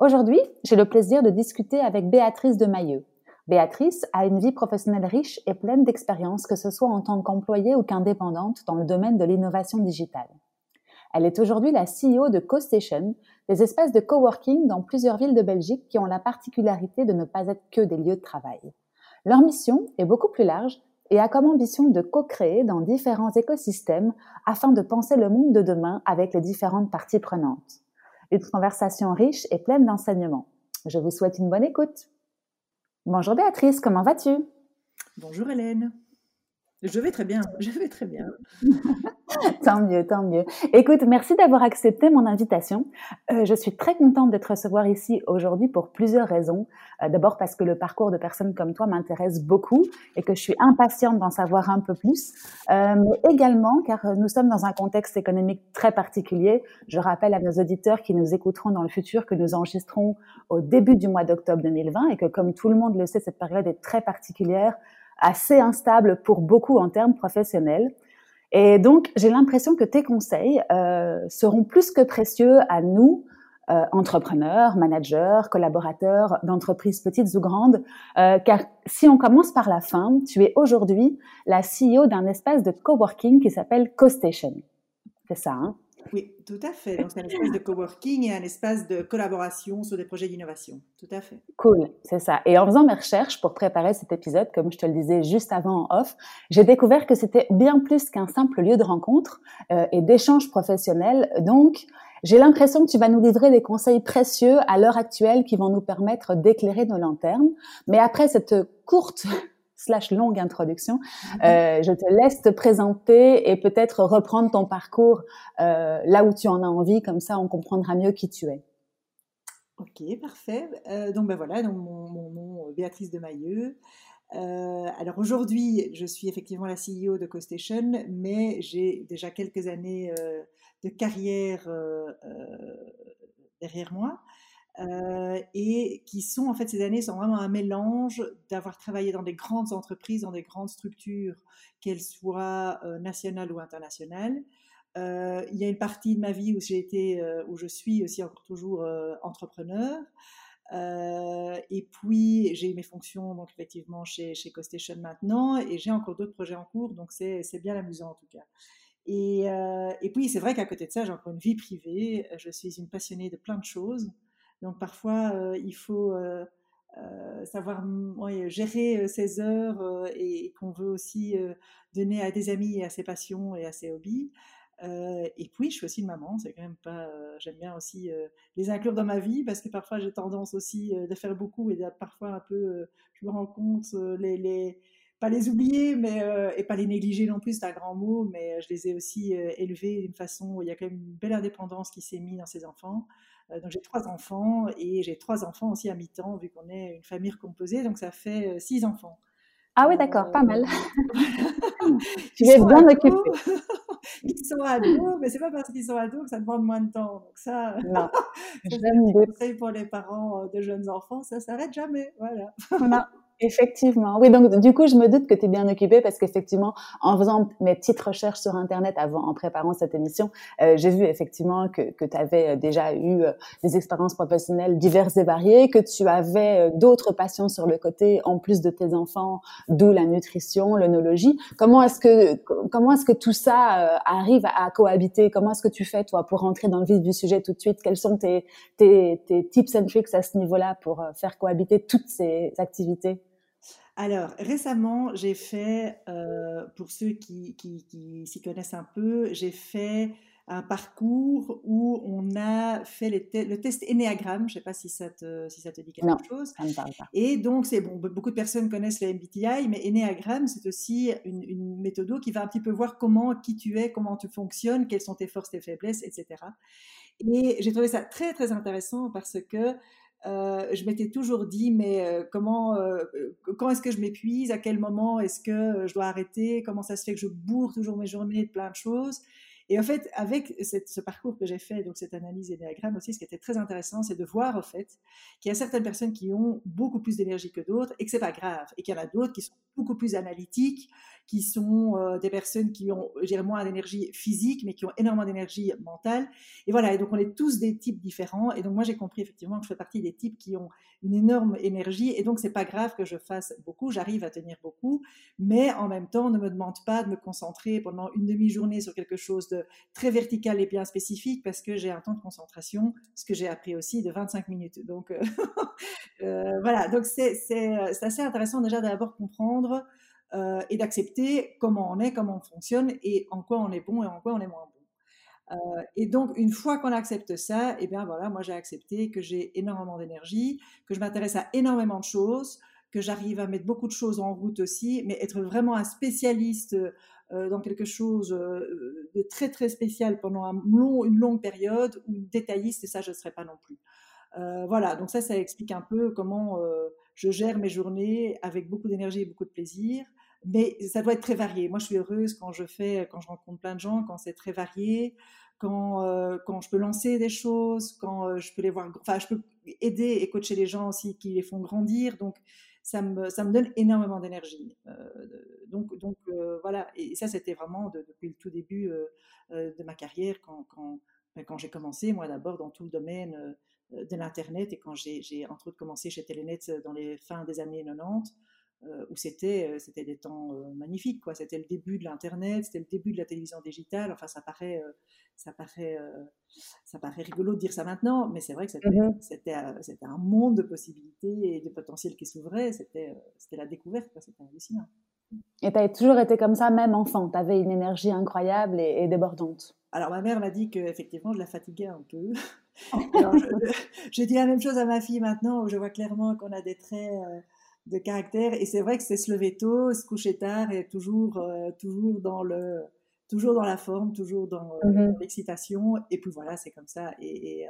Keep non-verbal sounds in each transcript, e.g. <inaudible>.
Aujourd'hui, j'ai le plaisir de discuter avec Béatrice de Mailleux. Béatrice a une vie professionnelle riche et pleine d'expériences, que ce soit en tant qu'employée ou qu'indépendante dans le domaine de l'innovation digitale. Elle est aujourd'hui la CEO de CoStation, des espaces de coworking dans plusieurs villes de Belgique qui ont la particularité de ne pas être que des lieux de travail. Leur mission est beaucoup plus large et a comme ambition de co-créer dans différents écosystèmes afin de penser le monde de demain avec les différentes parties prenantes. Une conversation riche et pleine d'enseignements. Je vous souhaite une bonne écoute. Bonjour Béatrice, comment vas-tu? Bonjour Hélène. Je vais très bien, je vais très bien. <laughs> tant mieux, tant mieux. Écoute, merci d'avoir accepté mon invitation. Euh, je suis très contente de te recevoir ici aujourd'hui pour plusieurs raisons. Euh, D'abord parce que le parcours de personnes comme toi m'intéresse beaucoup et que je suis impatiente d'en savoir un peu plus. Euh, mais également car nous sommes dans un contexte économique très particulier. Je rappelle à nos auditeurs qui nous écouteront dans le futur que nous enregistrons au début du mois d'octobre 2020 et que comme tout le monde le sait, cette période est très particulière assez instable pour beaucoup en termes professionnels. Et donc, j'ai l'impression que tes conseils euh, seront plus que précieux à nous, euh, entrepreneurs, managers, collaborateurs d'entreprises petites ou grandes, euh, car si on commence par la fin, tu es aujourd'hui la CEO d'un espace de coworking qui s'appelle CoStation. C'est ça, hein? Oui, tout à fait. Donc, c'est un espace de coworking et un espace de collaboration sur des projets d'innovation. Tout à fait. Cool, c'est ça. Et en faisant mes recherches pour préparer cet épisode, comme je te le disais juste avant en off, j'ai découvert que c'était bien plus qu'un simple lieu de rencontre euh, et d'échange professionnel. Donc, j'ai l'impression que tu vas nous livrer des conseils précieux à l'heure actuelle qui vont nous permettre d'éclairer nos lanternes. Mais après cette courte slash longue introduction. Mhm. Euh, je te laisse te présenter et peut-être reprendre ton parcours euh, là où tu en as envie, comme ça on comprendra mieux qui tu es. Ok, parfait. Euh, donc ben voilà, donc mon, nom Béatrice de Mailleux. alors aujourd'hui, je suis effectivement la CEO de CoStation, mais j'ai déjà quelques années de carrière derrière moi. Euh, et qui sont en fait ces années sont vraiment un mélange d'avoir travaillé dans des grandes entreprises, dans des grandes structures, qu'elles soient euh, nationales ou internationales. Euh, il y a une partie de ma vie où j'ai été, où je suis aussi encore toujours entrepreneur. et puis j'ai mes fonctions donc effectivement chez chez CoStation maintenant et j'ai encore d'autres projets en cours donc c'est bien amusant en tout cas. Et, et puis c'est vrai qu'à côté de ça j'ai encore une vie privée. Je suis une passionnée de plein de choses. Donc parfois, euh, il faut euh, euh, savoir gérer ses heures et, qu'on veut aussi donner à des amis et à ses passions et à ses hobbies. et puis, je suis aussi une maman, c'est quand même pas. J'aime bien aussi les inclure dans ma vie parce que parfois j'ai tendance aussi de faire beaucoup et parfois un peu, je me rends compte, les, les, pas les oublier, mais et pas les négliger non plus, c'est un grand mot, mais je les ai aussi élevés d'une façon où il y a quand même une belle indépendance qui s'est mise dans ces enfants. Euh, donc j'ai trois enfants et j'ai trois enfants aussi à mi-temps vu qu'on est une famille recomposée, donc ça fait euh, six enfants. Ah oui, d'accord, pas mal. tu es <laughs> bien occupée. <laughs> ils sont ados, mais c'est pas parce qu'ils sont ados que ça demande moins de temps. Donc ça, non. <laughs> c'est pour les parents euh, de jeunes enfants, ça s'arrête jamais. Voilà. Effectivement. Oui, donc du coup, je me doute que tu es bien occupée parce qu'effectivement, en faisant mes petites recherches sur Internet avant, en préparant cette émission, euh, j'ai vu effectivement que, que tu avais euh, déjà eu euh, des expériences professionnelles diverses et variées, que tu avais d'autres passions sur le côté en plus de tes enfants, d'où la nutrition, l'œnologie. Comment est-ce que comment est-ce que tout ça arrive à cohabiter? Comment est-ce que tu fais toi pour rentrer dans le vif du sujet tout de suite? Quels sont tes, tes, tes tips and tricks à ce niveau-là pour faire cohabiter toutes ces activités? Alors, récemment, j'ai fait, euh, pour ceux qui, s'y connaissent un peu, j'ai fait un parcours où on a fait le test Enneagram. Je ne sais pas si ça te, si ça te dit quelque chose. Ça me parle pas. Et donc, c'est bon, beaucoup de personnes connaissent le MBTI, mais Enneagram, c'est aussi une, une méthode qui va un petit peu voir comment, qui tu es, comment tu fonctionnes, quelles sont tes forces, tes faiblesses, etc. Et j'ai trouvé ça très, très intéressant parce que je m'étais toujours dit, mais comment, quand est-ce que je m'épuise? À quel moment est-ce que je dois arrêter? Comment ça se fait que je bourre toujours mes journées de plein de choses? Et en fait, avec ce parcours que j'ai fait, donc cette analyse et diagramme aussi, ce qui était très intéressant, c'est de voir en fait qu'il y a certaines personnes qui ont beaucoup plus d'énergie que d'autres et que c'est pas grave, et qu'il y en a d'autres qui sont beaucoup plus analytiques, qui sont euh, des personnes qui ont, je dirais, moins d'énergie physique, mais qui ont énormément d'énergie mentale. Et voilà, et donc on est tous des types différents. Et donc moi j'ai compris effectivement que je fais partie des types qui ont une énorme énergie, et donc c'est pas grave que je fasse beaucoup, j'arrive à tenir beaucoup, mais en même temps, ne me demande pas de me concentrer pendant une demi-journée sur quelque chose de très vertical et bien spécifique, parce que j'ai un temps de concentration, ce que j'ai appris aussi, de 25 minutes. Donc euh, <laughs> euh, voilà, donc c'est assez intéressant déjà d'abord comprendre euh, et d'accepter comment on est, comment on fonctionne et en quoi on est bon et en quoi on est moins bon. Euh, et donc, une fois qu'on accepte ça, et eh bien voilà, moi j'ai accepté que j'ai énormément d'énergie, que je m'intéresse à énormément de choses, que j'arrive à mettre beaucoup de choses en route aussi, mais être vraiment un spécialiste euh, dans quelque chose de très très spécial pendant une longue période, ou détailliste, et ça je ne serais pas non plus. voilà, donc ça, ça explique un peu comment je gère mes journées avec beaucoup d'énergie et beaucoup de plaisir mais ça doit être très varié. Moi, je suis heureuse quand je fais, quand je rencontre plein de gens, quand c'est très varié, quand, euh, quand je peux lancer des choses, quand euh, je peux les voir, enfin, je peux aider et coacher les gens aussi qui les font grandir. Donc, ça me, donne énormément d'énergie. Euh, donc, donc voilà. Et ça, c'était vraiment depuis le tout début de ma carrière, quand, quand, ben, quand j'ai commencé, moi d'abord dans tout le domaine de l'Internet et quand j'ai entre autres commencé chez Telenet dans les fins des années 90. Euh, où c'était euh, c'était des temps euh, magnifiques quoi. C'était le début de l'internet c'était le début de la télévision digitale. Enfin ça paraît ça paraît ça paraît rigolo de dire ça maintenant mais c'est vrai que c'était mmh c'était un monde de possibilités et de potentiels qui s'ouvraient c'était c'était la découverte c'était hallucinant. Et tu as toujours été comme ça même enfant. Tu avais une énergie incroyable et, débordante. Alors ma mère m'a dit que effectivement je la fatiguais un peu. <laughs> Je, dis la même chose à ma fille maintenant où je vois clairement qu'on a des traits de caractère. Et c'est vrai que c'est se lever tôt, se coucher tard et toujours, euh, toujours dans le, toujours dans la forme, toujours dans, euh, mmh l'excitation. Et puis voilà, c'est comme ça. Et,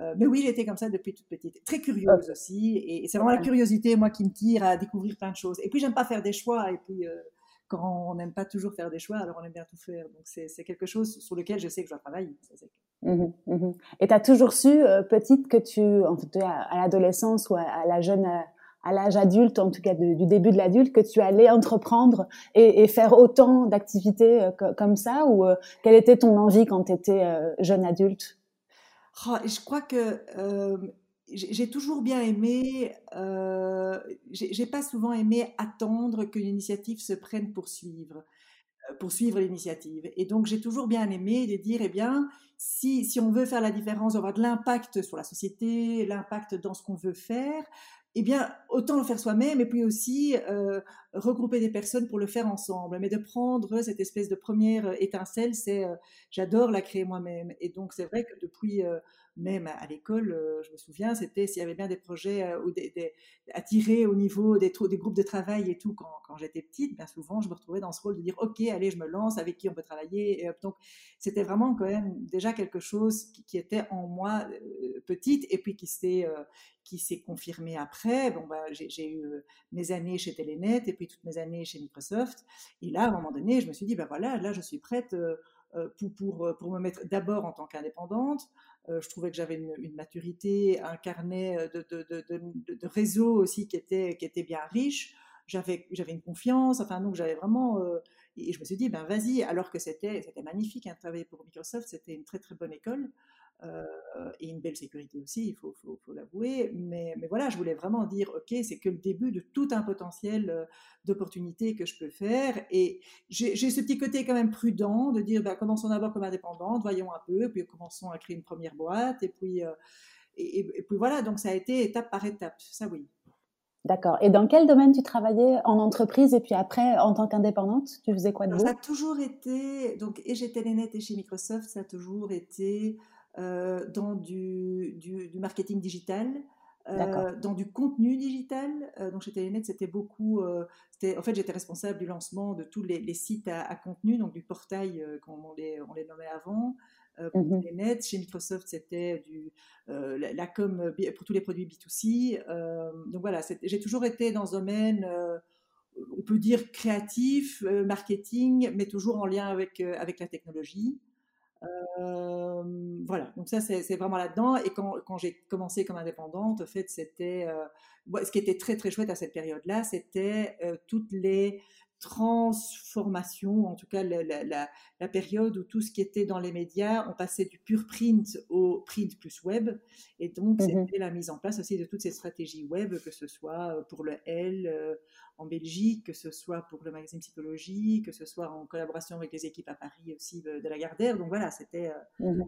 euh, mais oui, j'étais comme ça depuis toute petite, très curieuse aussi. Et, c'est vraiment la curiosité, moi, qui me tire à découvrir plein de choses. Et puis j'aime pas faire des choix. Et puis quand on n'aime pas toujours faire des choix, alors on aime bien tout faire. Donc c'est quelque chose sur lequel je sais que je dois travailler. Mmh mmh et tu as toujours su, petite, que tu, en fait, à, l'adolescence ou à, la jeune à l'âge adulte, en tout cas du début de l'adulte, que tu allais entreprendre et, faire autant d'activités euh, comme ça Ou euh, quelle était ton envie quand tu étais euh, jeune adulte? Oh, Je crois que j'ai toujours bien aimé, j'ai pas souvent aimé attendre que l'initiative se prenne pour suivre pour l'initiative. Et donc, j'ai toujours bien aimé de dire, eh bien, si, si on veut faire la différence, avoir de l'impact sur la société, l'impact dans ce qu'on veut faire, eh bien, autant le faire soi-même et puis aussi euh, regrouper des personnes pour le faire ensemble. Mais de prendre cette espèce de première étincelle, c'est euh, j'adore la créer moi-même. Et donc, c'est vrai que depuis euh, même à l'école, euh, je me souviens, c'était s'il y avait bien des projets euh, ou des, à au niveau des, groupes de travail et tout quand, j'étais petite, bien souvent je me retrouvais dans ce rôle de dire ok, allez, je me lance, avec qui on peut travailler. Donc c'était vraiment quand même déjà quelque chose qui, était en moi euh, petite et puis qui s'est confirmé après. Bon, bah, j'ai eu mes années chez Telenet et puis toutes mes années chez Microsoft. Et là, à un moment donné, je me suis dit, ben voilà, là, je suis prête pour, pour, pour me mettre d'abord en tant qu'indépendante, je trouvais que j'avais une, maturité, un carnet euh, de, de, réseau aussi qui était, qui était bien riche. J'avais, une confiance, enfin, donc j'avais vraiment. Euh, et je me suis dit, ben vas-y, alors que c'était, c'était magnifique, hein, travailler pour Microsoft, c'était une très très bonne école. Euh, et une belle sécurité aussi, il faut, faut, faut l'avouer. Mais, mais, voilà, je voulais vraiment dire, ok, c'est que le début de tout un potentiel euh, d'opportunités que je peux faire. Et j'ai ce petit côté quand même prudent de dire, bah, commençons d'abord comme indépendante, voyons un peu, puis commençons à créer une première boîte. Et puis, euh, et, puis voilà, donc ça a été étape par étape, ça oui. D'accord. Et dans quel domaine tu travaillais en entreprise et puis après en tant qu'indépendante Tu faisais quoi de Ça a toujours été, donc et chez Telenet et chez Microsoft, ça a toujours été euh, dans du, du, marketing digital, euh, dans du contenu digital. Euh, donc chez Telenet, c'était beaucoup. en fait, j'étais responsable du lancement de tous les, sites à, contenu, donc du portail, comme on les, on les nommait avant. pour mmh nets. Chez Microsoft, c'était du la, com pour tous les produits B2C. donc voilà, j'ai toujours été dans ce domaine on peut dire créatif, marketing, mais toujours en lien avec, avec la technologie. Voilà, donc ça c'est vraiment là-dedans. Et quand, j'ai commencé comme indépendante, en fait, c'était ce qui était très très chouette à cette période-là, c'était toutes les transformation, en tout cas la, période où tout ce qui était dans les médias, on passait du pur print au print plus web. Et donc, mmh c'était la mise en place aussi de toutes ces stratégies web, que ce soit euh, pour le L euh, en Belgique, que ce soit pour le magazine Psychologie, que ce soit en collaboration avec les équipes à Paris aussi de, la Gardère. Donc voilà, c'était euh, mmh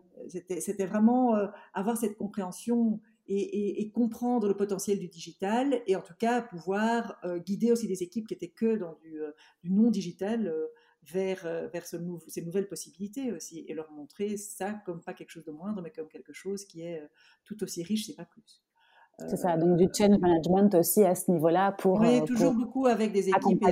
c'était vraiment avoir cette compréhension et, comprendre le potentiel du digital et en tout cas pouvoir euh, guider aussi des équipes qui étaient que dans du, euh, non digital euh, vers, vers ce ces nouvelles possibilités aussi et leur montrer ça comme pas quelque chose de moindre mais comme quelque chose qui est tout aussi riche, c'est pas plus. C'est ça, donc du change management aussi à ce niveau-là pour. Oui, toujours beaucoup avec des équipes.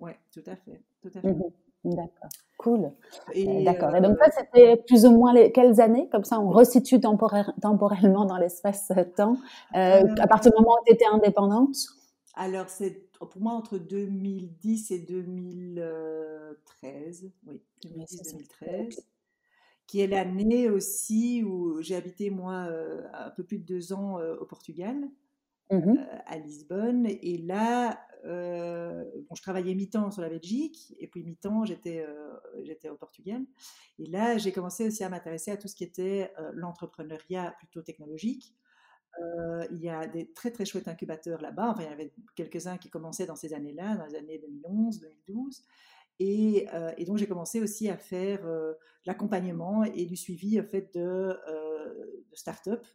Oui, tout à fait. Tout à fait. Mmh D'accord, cool. D'accord. Et donc ça, c'était plus ou moins les, quelles années? Comme ça, on resitue temporellement dans l'espace-temps. Euh, à partir du moment où tu étais indépendante? Alors, c'est pour moi entre 2010 et 2013. Oui, 2010-2013. Qui est l'année aussi où j'ai habité, moi, un peu plus de deux ans au Portugal. Mmh à Lisbonne. Et là, euh, bon, je travaillais mi-temps sur la Belgique et puis mi-temps j'étais euh, j'étais au Portugal. Et là, j'ai commencé aussi à m'intéresser à tout ce qui était euh, l'entrepreneuriat plutôt technologique. il y a des très très chouettes incubateurs là-bas. Enfin, il y en avait quelques-uns qui commençaient dans ces années-là, dans les années 2011, 2012. Et, donc j'ai commencé aussi à faire l'accompagnement et du suivi en fait de, de start-up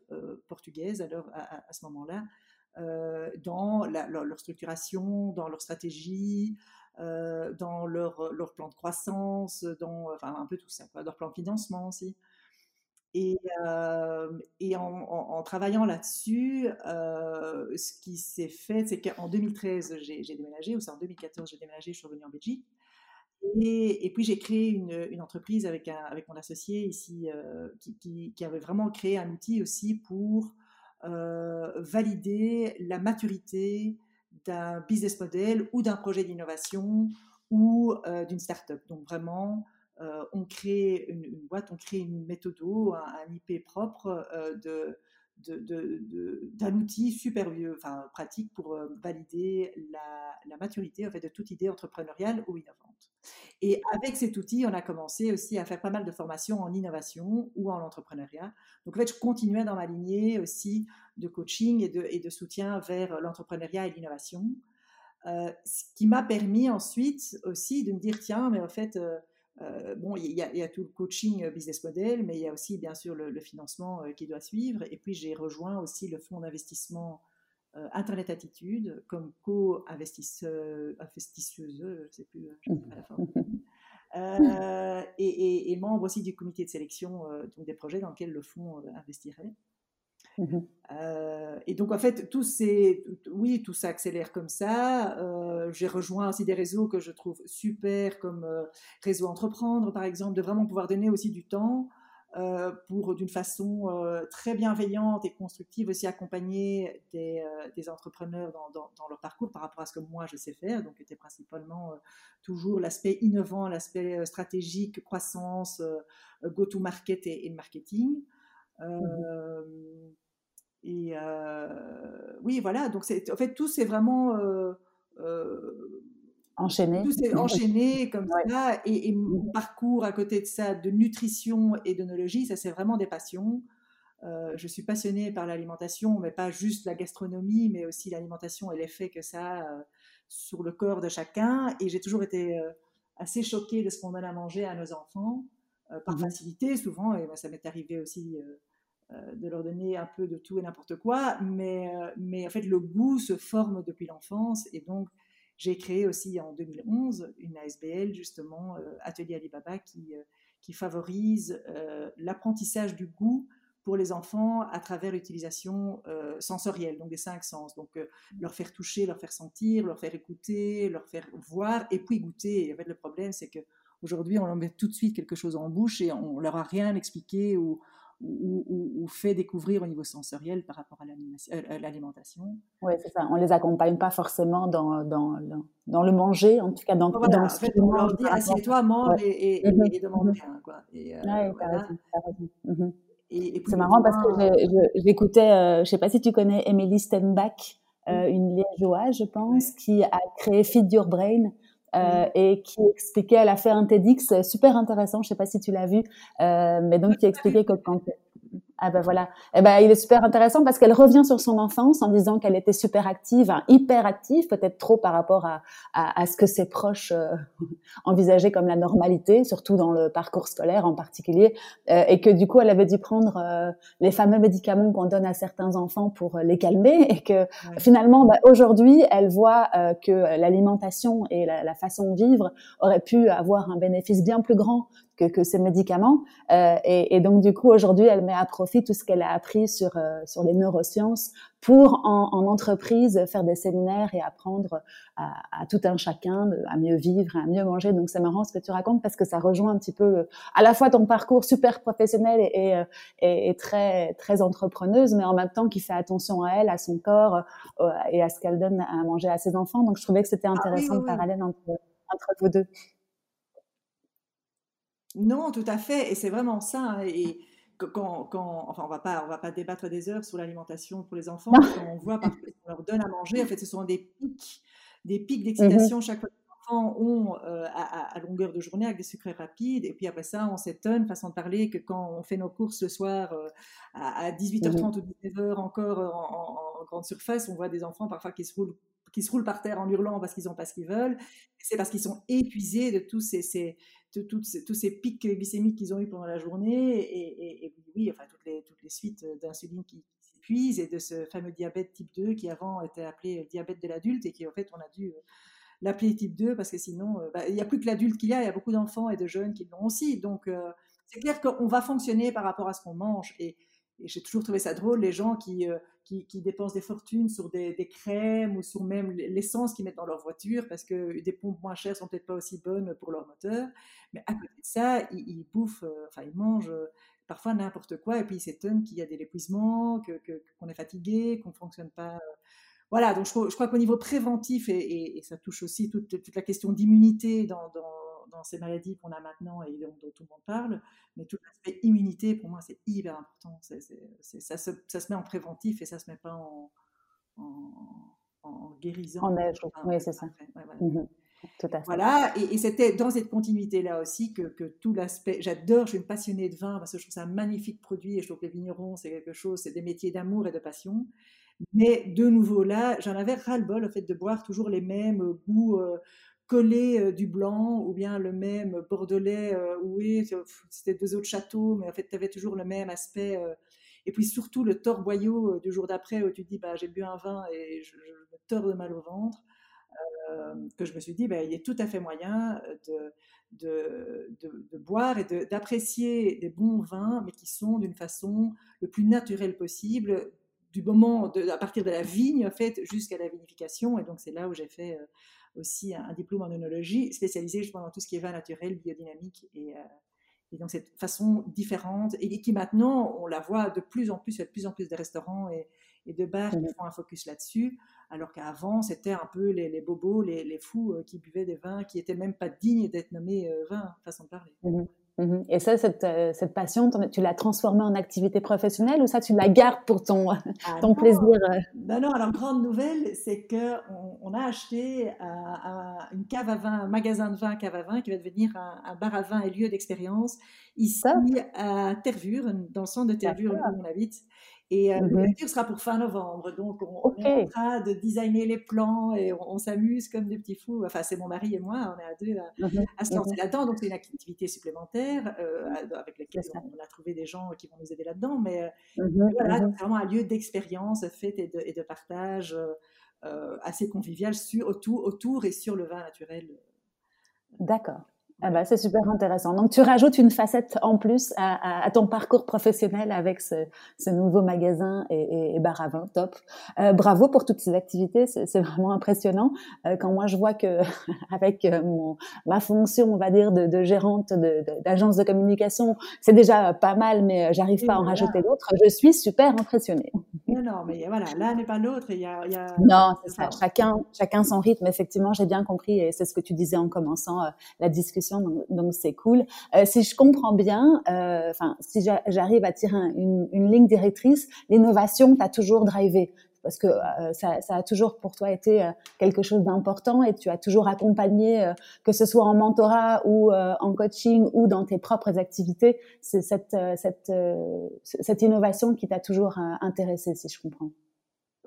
portugaises à ce moment-là euh, dans leur, structuration, dans leur stratégie, euh, dans leur, leur, plan de croissance, dans enfin, un peu tout ça, leur plan de financement aussi. Et, euh, en, travaillant là-dessus, ce qui s'est fait, c'est qu'en 2013, j'ai déménagé, ou c'est en 2014, j'ai déménagé, je suis revenue en Belgique. Et, puis j'ai créé une, entreprise avec, un, avec mon associé ici, qui, qui, avait vraiment créé un outil aussi pour euh, valider la maturité d'un business model ou d'un projet d'innovation ou euh, d'une start-up. Donc vraiment, euh, on crée une, boîte, on crée une méthode, un, IP propre d'un outil super enfin, pratique pour valider la, la, maturité en fait, de toute idée entrepreneuriale ou innovante. Et avec cet outil, on a commencé aussi à faire pas mal de formations en innovation ou en entrepreneuriat. Donc en fait, je continuais dans ma lignée aussi de coaching et de, soutien vers l'entrepreneuriat et l'innovation. Euh, ce qui m'a permis ensuite aussi de me dire, tiens, mais en fait, euh, euh, bon, il y, a tout le coaching business model, mais il y a aussi bien sûr le, le financement qui doit suivre. Et puis j'ai rejoint aussi le fonds d'investissement Internet Attitude comme co-investisseuse, je ne sais plus, je sais pas la forme. Euh, et, et, membre aussi du comité de sélection euh, donc des projets dans lesquels le fonds investirait. Mmh et donc en fait, tout oui, tout s'accélère comme ça. J'ai rejoint aussi des réseaux que je trouve super, comme Réseau Entreprendre par exemple, de vraiment pouvoir donner aussi du temps euh, pour d'une façon euh, très bienveillante et constructive aussi accompagner des, euh, entrepreneurs dans, leur parcours par rapport à ce que moi je sais faire. Donc, c'était principalement toujours l'aspect innovant, l'aspect stratégique, croissance, go-to-market et, et, marketing. Et oui, voilà. Donc, en fait, tout c'est vraiment enchaîné. Tout s'est enchaîné comme ça. Et, mon parcours à côté de ça, de nutrition et d'onologie, ça c'est vraiment des passions. Euh, je suis passionnée par l'alimentation, mais pas juste la gastronomie, mais aussi l'alimentation et l'effet que ça a euh, sur le corps de chacun. Et j'ai toujours été euh, assez choquée de ce qu'on donne à manger à nos enfants, par mmh facilité souvent, et ça m'est arrivé aussi de leur donner un peu de tout et n'importe quoi, mais, mais en fait le goût se forme depuis l'enfance, et donc j'ai créé aussi en 2011 une ASBL, justement, euh, Atelier Alibaba, qui, euh, qui favorise euh, l'apprentissage du goût pour les enfants à travers l'utilisation sensorielle, donc des cinq sens. Donc, leur faire toucher, leur faire sentir, leur faire écouter, leur faire voir et puis goûter. Et en fait, le problème, c'est que Aujourd'hui, on leur met tout de suite quelque chose en bouche et on leur a rien expliqué ou, ou, fait découvrir au niveau sensoriel par rapport à l'alimentation. Oui, c'est ça. On les accompagne pas forcément dans, dans, dans, le manger, en tout cas dans, voilà, dans en fait, on leur dit assieds-toi, mange et, et, et, demande rien. Quoi. Et, euh, c'est marrant parce que j'écoutais, euh, je ne sais pas si tu connais Emily Stenbach, euh, une liégeoise, je pense, qui a créé Feed Your Brain. Euh, et qui expliquait, elle a fait un TEDx super intéressant, je sais pas si tu l'as vu, euh, mais donc qui expliquait que quand ah ben voilà. Eh ben il est super intéressant parce qu'elle revient sur son enfance en disant qu'elle était super active, hein, hyper active, peut-être trop par rapport à, à, à ce que ses proches euh, <laughs> envisageaient comme la normalité, surtout dans le parcours scolaire en particulier, euh, et que du coup elle avait dû prendre euh, les fameux médicaments qu'on donne à certains enfants pour les calmer, <laughs> et que finalement bah, aujourd'hui elle voit que l'alimentation et la, la façon de vivre auraient pu avoir un bénéfice bien plus grand que, que ces médicaments. Euh, et, et, donc du coup aujourd'hui, elle met à profit tout ce qu'elle a appris sur euh, sur les neurosciences pour en, en, entreprise faire des séminaires et apprendre à, à, tout un chacun à mieux vivre, à mieux manger. Donc c'est marrant ce que tu racontes parce que ça rejoint un petit peu à la fois ton parcours super professionnel et, et, et, et très très entrepreneuse, mais en même temps qui fait attention à elle, à son corps euh, et à ce qu'elle donne à manger à ses enfants. Donc je trouvais que c'était intéressant ah, oui, parallèle entre entre vous deux. Non, tout à fait. Et c'est vraiment ça. Hein, et quand, quand, enfin, on va pas, on va pas débattre des heures sur l'alimentation pour les enfants. Quand on voit parce qu'on leur donne à manger, en fait, ce sont des pics, des pics mmh d'excitation chaque fois que les enfants ont euh, à, longueur de journée avec des sucres rapides. Et puis après ça, on s'étonne, façon de parler, que quand on fait nos courses le soir euh, à, 18h30 mmh ou 19h encore euh, en, en, grande surface, on voit des enfants parfois qui se roulent qui se roulent par terre en hurlant parce qu'ils n'ont pas ce qu'ils veulent. C'est parce qu'ils sont épuisés de tous ces, ces, tous ces pics glycémiques qu'ils ont eu pendant la journée et, oui, enfin toutes les, toutes les suites d'insuline qui, s'épuisent et de ce fameux diabète type 2 qui avant était appelé diabète de l'adulte et qui en fait on a dû euh, l'appeler type 2 parce que sinon euh, bah, il n'y a plus que l'adulte qu'il y a, il y a beaucoup d'enfants et de jeunes qui l'ont aussi. Donc euh, c'est clair qu'on va fonctionner par rapport à ce qu'on mange et, j'ai toujours trouvé ça drôle, les gens qui, qui, dépensent des fortunes sur des, crèmes ou sur même l'essence qu'ils mettent dans leur voiture parce que des pompes moins chères sont peut-être pas aussi bonnes pour leur moteur. Mais à côté de ça, ils, bouffent, euh, enfin, ils mangent euh, parfois n'importe quoi et puis ils s'étonnent qu'il y a des épuisements, qu'on que, qu'on est fatigué, qu'on ne fonctionne pas. Euh. Voilà, donc je, crois qu'au niveau préventif, et, ça touche aussi toute, la question d'immunité dans, dans, ces maladies qu'on a maintenant et dont, tout le monde parle, mais tout l'aspect immunité, pour moi, c'est hyper important. ça, se, ça, se, met en préventif et ça ne se met pas en, en, en guérison. En aide, oui, c'est ça. Voilà, et, c'était dans cette continuité-là aussi que, tout l'aspect. J'adore, je suis une passionnée de vin parce que je trouve ça un magnifique produit et je trouve que les vignerons, c'est quelque chose, c'est des métiers d'amour et de passion. Mais de nouveau là, j'en avais ras-le-bol, au fait, de boire toujours les mêmes goûts euh, collés euh, du blanc ou bien le même bordelais, euh, oui, c'était deux autres châteaux, mais en fait, tu avais toujours le même aspect. et puis surtout le torboyau du jour d'après où tu dis, bah, j'ai bu un vin et je, me tords de mal au ventre. Euh, que je me suis dit, ben, il a tout à fait moyen de, de, boire et d'apprécier des bons vins, mais qui sont d'une façon le plus naturelle possible, du moment à partir de la vigne en fait jusqu'à la vinification. Et donc c'est là où j'ai fait euh, aussi un, diplôme en œnologie spécialisé justement dans tout ce qui est vin naturel, biodynamique et, euh, et donc cette façon différente et qui maintenant on la voit de plus en plus, il y a de plus en plus de restaurants et, et de bars qui mmh font un focus là-dessus alors qu'avant, c'était un peu les, bobos, les, fous euh, qui buvaient des vins qui n'étaient même pas dignes d'être nommés euh, vins, façon de parler. Mmh mmh Et ça, cette, euh, cette passion, tu l'as transformée en activité professionnelle ou ça, tu la gardes pour ton, ah ton plaisir Non, non, alors grande nouvelle, c'est qu'on on a acheté une cave à vin, un magasin de vin cave à vin qui va devenir un, bar à vin et lieu d'expérience ici à Tervure, dans le centre de Tervure où on habite. Et euh, mmh sera pour fin novembre. Donc, on, est en train de designer les plans et on, s'amuse comme des petits fous. Enfin, c'est mon mari et moi, on est à deux à, mmh se lancer mmh là-dedans. Donc, c'est une activité supplémentaire euh, avec laquelle on, a trouvé des gens qui vont nous aider là-dedans. Mais euh, voilà, c'est vraiment un lieu d'expérience, fête et de, et de partage euh, assez convivial sur, autour, autour et sur le vin naturel. D'accord. Ah bah, c'est super intéressant. Donc, tu rajoutes une facette en plus à, ton parcours professionnel avec ce, nouveau magasin et, et, bar à vin, top. Euh, bravo pour toutes ces activités, c'est vraiment impressionnant. Euh, quand moi je vois que <laughs> avec euh, mon, ma fonction, on va dire, de, de gérante d'agence de, de, communication, c'est déjà pas mal, mais j'arrive pas à en rajouter d'autres, je suis super impressionnée. Non, non, mais voilà, l'un n'est pas l'autre. Il y a, y a... Non, c'est ça. Chacun, chacun son rythme. Effectivement, j'ai bien compris et c'est ce que tu disais en commençant la discussion donc c'est cool. Euh, si je comprends bien, euh, enfin, si j'arrive à tirer une, ligne directrice, l'innovation t'a toujours drivé parce que euh, ça, a toujours pour toi été quelque chose d'important et tu as toujours accompagné, que ce soit en mentorat ou en coaching ou dans tes propres activités, c'est cette, cette, cette innovation qui t'a toujours intéressé, si je comprends.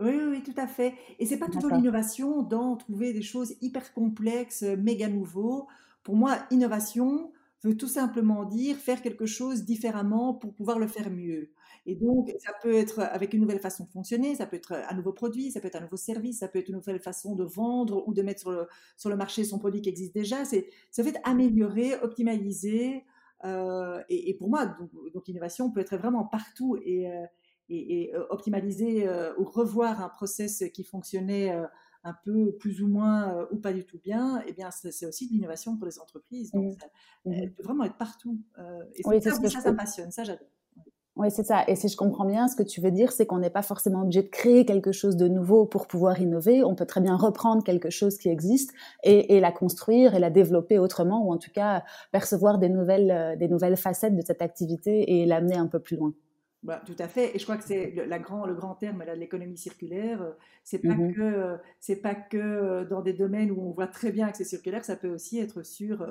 Oui, oui, tout à fait. Et c'est pas toujours l'innovation dans trouver des choses hyper complexes, méga nouveaux. Pour moi, innovation veut tout simplement dire faire quelque chose différemment pour pouvoir le faire mieux. Et donc, ça peut être avec une nouvelle façon de fonctionner, ça peut être un nouveau produit, ça peut être un nouveau service, ça peut être une nouvelle façon de vendre ou de mettre sur le, sur le marché son produit qui existe déjà. C'est ça fait améliorer, optimaliser. Euh, et, pour moi, donc, donc, l'innovation peut être vraiment partout et, euh, et, euh, optimaliser ou revoir un process qui fonctionnait un peu plus ou moins euh, ou pas du tout bien, eh bien c'est aussi de l'innovation pour les entreprises. Donc, mmh. ça, mmh. peut vraiment être partout. Euh, et oui, ça, ça, ça, me passionne, ça j'adore. Oui, c'est ça. Et si je comprends bien, ce que tu veux dire, c'est qu'on n'est pas forcément obligé de créer quelque chose de nouveau pour pouvoir innover. On peut très bien reprendre quelque chose qui existe et, la construire et la développer autrement, ou en tout cas percevoir des nouvelles, euh, des nouvelles facettes de cette activité et l'amener un peu plus loin. Bah, tout à fait. Et je crois que c'est la grand, le grand terme de l'économie circulaire. Euh, c'est pas mmh que c'est pas que euh, dans des domaines où on voit très bien que c'est circulaire. Ça peut aussi être sur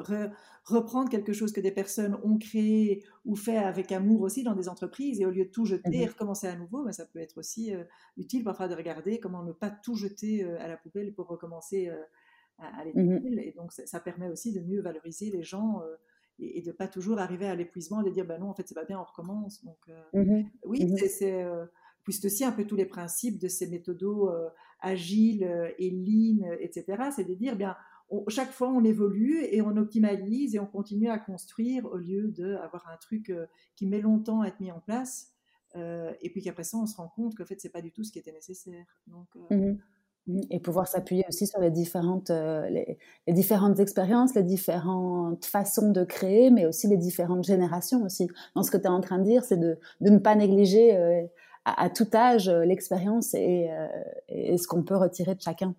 reprendre quelque chose que des personnes ont créé ou fait avec amour aussi dans des entreprises et au lieu de tout jeter et mmh recommencer à nouveau, bah, ça peut être aussi euh, utile parfois de regarder comment ne pas tout jeter à la poubelle pour recommencer à, aller mmh Et donc ça, permet aussi de mieux valoriser les gens et, de pas toujours arriver à l'épuisement de dire ben non en fait c'est pas bien on recommence. Donc euh, mmh oui mmh c'est euh, puis c'est aussi un peu tous les principes de ces méthodos euh, agiles et lean etc c'est de dire bien chaque fois on évolue et on optimalise et on continue à construire au lieu d'avoir un truc qui met longtemps à être mis en place et puis qu'après ça on se rend compte qu'en fait c'est pas du tout ce qui était nécessaire. Donc Mmh, et pouvoir s'appuyer aussi sur les différentes, euh, les, différentes expériences, les différentes façons de créer, mais aussi les différentes générations aussi. Dans ce que tu es en train de dire, c'est de, de, ne pas négliger euh, à, tout âge euh, l'expérience et, et, ce qu'on peut retirer de chacun.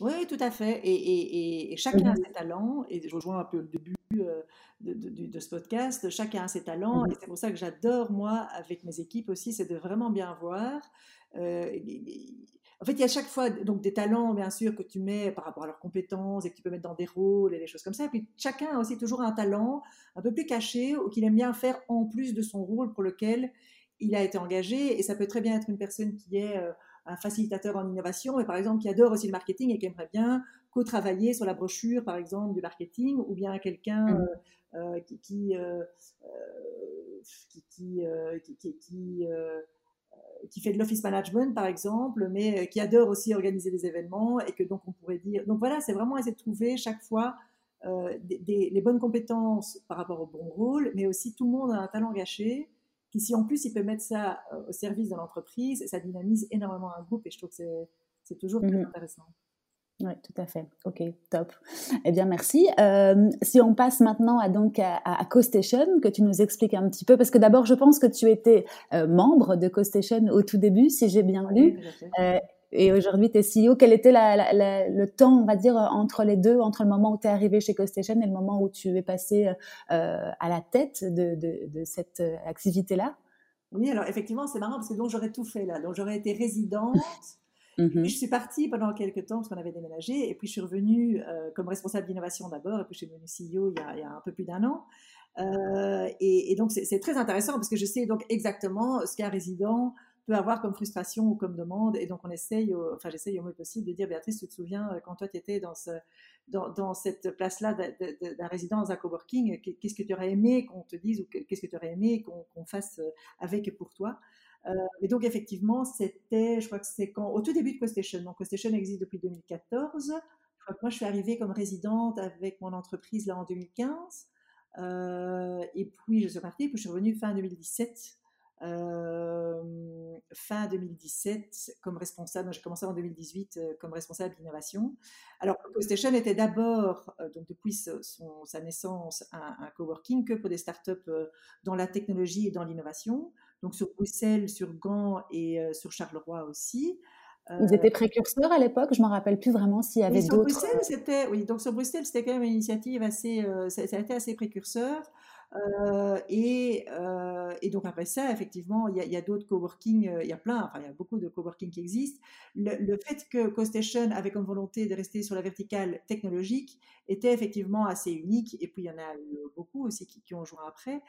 Oui, tout à fait. Et, et chacun a mmh ses talents. Et je rejoins un peu le début de, de, de, ce podcast. Chacun a ses talents. Mmh et c'est pour ça que j'adore, moi, avec mes équipes aussi, c'est de vraiment bien voir. En fait, il y a chaque fois donc des talents, bien sûr, que tu mets par rapport à leurs compétences et que tu peux mettre dans des rôles et des choses comme ça. Et puis, chacun a aussi toujours un talent un peu plus caché ou qu'il aime bien faire en plus de son rôle pour lequel il a été engagé. Et ça peut très bien être une personne qui est euh, un facilitateur en innovation, mais par exemple qui adore aussi le marketing et qui aimerait bien co-travailler sur la brochure, par exemple, du marketing, ou bien quelqu'un euh, euh, qui, qui, qui, qui, qui fait de l'office management par exemple, mais euh, qui adore aussi organiser des événements et que donc on pourrait dire. Donc voilà, c'est vraiment essayer de trouver chaque fois euh, des, les bonnes compétences par rapport au bon rôle, mais aussi tout le monde a un talent gâché qui si en plus il peut mettre ça euh, au service de l'entreprise, ça dynamise énormément un groupe et je trouve que c'est toujours très mmh intéressant. Oui, tout à fait. Ok, top. Eh bien, merci. Euh, si on passe maintenant à donc à, à CoStation, que tu nous expliques un petit peu, parce que d'abord, je pense que tu étais euh, membre de CoStation au tout début, si j'ai bien lu. Euh, et aujourd'hui, tu es CEO. Quel était la, la, le temps, on va dire, entre les deux, entre le moment où tu es arrivé chez CoStation et le moment où tu es passé à la tête de, de, de cette activité-là? Oui, alors effectivement, c'est marrant parce que donc j'aurais tout fait là. Donc j'aurais été résidente. Mmh je suis partie pendant quelques temps parce qu'on avait déménagé et puis je suis revenue euh, comme responsable d'innovation d'abord et puis je suis devenue CEO il y a, un peu plus d'un an. Euh, et, et, donc c'est très intéressant parce que je sais donc exactement ce qu'un résident peut avoir comme frustration ou comme demande et donc on essaye, enfin j'essaye au mieux possible de dire Béatrice, tu te souviens euh, quand toi tu étais dans, ce, dans, dans cette place-là d'un résident dans un coworking, qu'est-ce que tu aurais aimé qu'on te dise ou qu'est-ce que tu aurais aimé qu'on fasse avec pour toi? Euh, et donc effectivement, c'était, je crois que c'est quand, au tout début de CoStation. Donc CoStation existe depuis 2014. Je moi, je suis arrivée comme résidente avec mon entreprise là en 2015. et puis, je suis partie, puis je suis revenue fin 2017 fin 2017 comme responsable, j'ai commencé en 2018 comme responsable d'innovation. Alors, CoStation était d'abord, donc depuis sa naissance, un, un, coworking que pour des startups dans la technologie et dans l'innovation. Donc sur Bruxelles, sur Gand et sur Charleroi aussi. Ils étaient précurseurs à l'époque, je ne me rappelle plus vraiment s'il y avait d'autres. Bruxelles, c'était, oui, donc sur Bruxelles, c'était quand même une initiative assez, ça, ça, a été assez précurseur. Euh, et, euh, et, donc après ça, effectivement, il y a, a d'autres coworking, euh, il y a plein, enfin il y a beaucoup de coworking qui existent. Le, fait que CoStation avait comme volonté de rester sur la verticale technologique était effectivement assez unique. Et puis il y en a eu beaucoup aussi qui, qui ont joué après.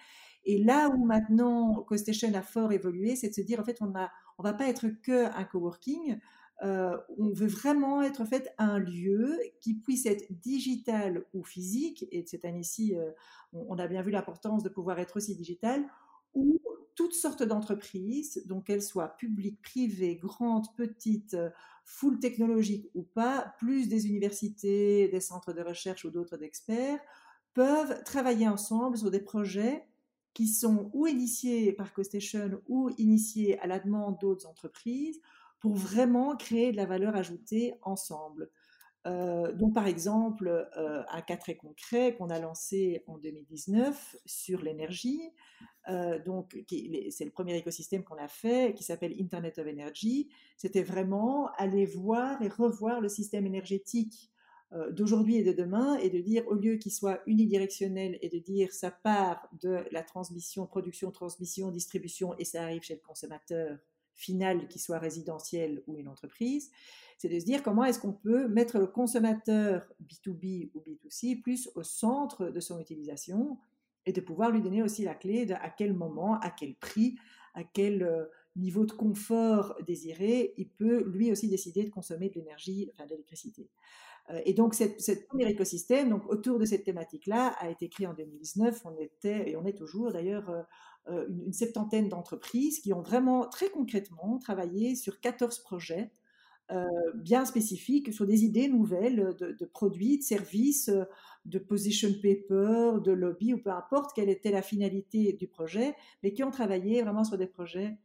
Et là où maintenant CoStation a fort évolué, c'est de se dire en fait on ne on va pas être que un coworking. Euh, on veut vraiment être fait un lieu qui puisse être digital ou physique, et cette année-ci, euh, on, a bien vu l'importance de pouvoir être aussi digital, où toutes sortes d'entreprises, donc qu'elles soient publiques, privées, grandes, petites, full technologiques ou pas, plus des universités, des centres de recherche ou d'autres d'experts, peuvent travailler ensemble sur des projets qui sont ou initiés par CoStation ou initiés à la demande d'autres entreprises, pour vraiment créer de la valeur ajoutée ensemble. Euh, donc, par exemple, euh, un cas très concret qu'on a lancé en 2019 sur l'énergie. Euh, donc, c'est le premier écosystème qu'on a fait, qui s'appelle Internet of Energy. C'était vraiment aller voir et revoir le système énergétique d'aujourd'hui et de demain, et de dire au lieu qu'il soit unidirectionnel et de dire ça part de la transmission, production, transmission, distribution et ça arrive chez le consommateur final, qui soit résidentiel ou une entreprise, c'est de se dire comment est-ce qu'on peut mettre le consommateur B2B ou B2C plus au centre de son utilisation et de pouvoir lui donner aussi la clé de à quel moment, à quel prix, à quel euh, niveau de confort désiré, il peut lui aussi décider de consommer de l'énergie, enfin de l'électricité. Euh, et donc, ce premier écosystème, donc autour de cette thématique-là, a été créé en 2019. On était, et on est toujours d'ailleurs, euh, euh, une, septantaine d'entreprises qui ont vraiment très concrètement travaillé sur 14 projets bien spécifiques, sur des idées nouvelles de, produits, de services, de position paper, de lobby, ou peu importe quelle était la finalité du projet, mais qui ont travaillé vraiment sur des projets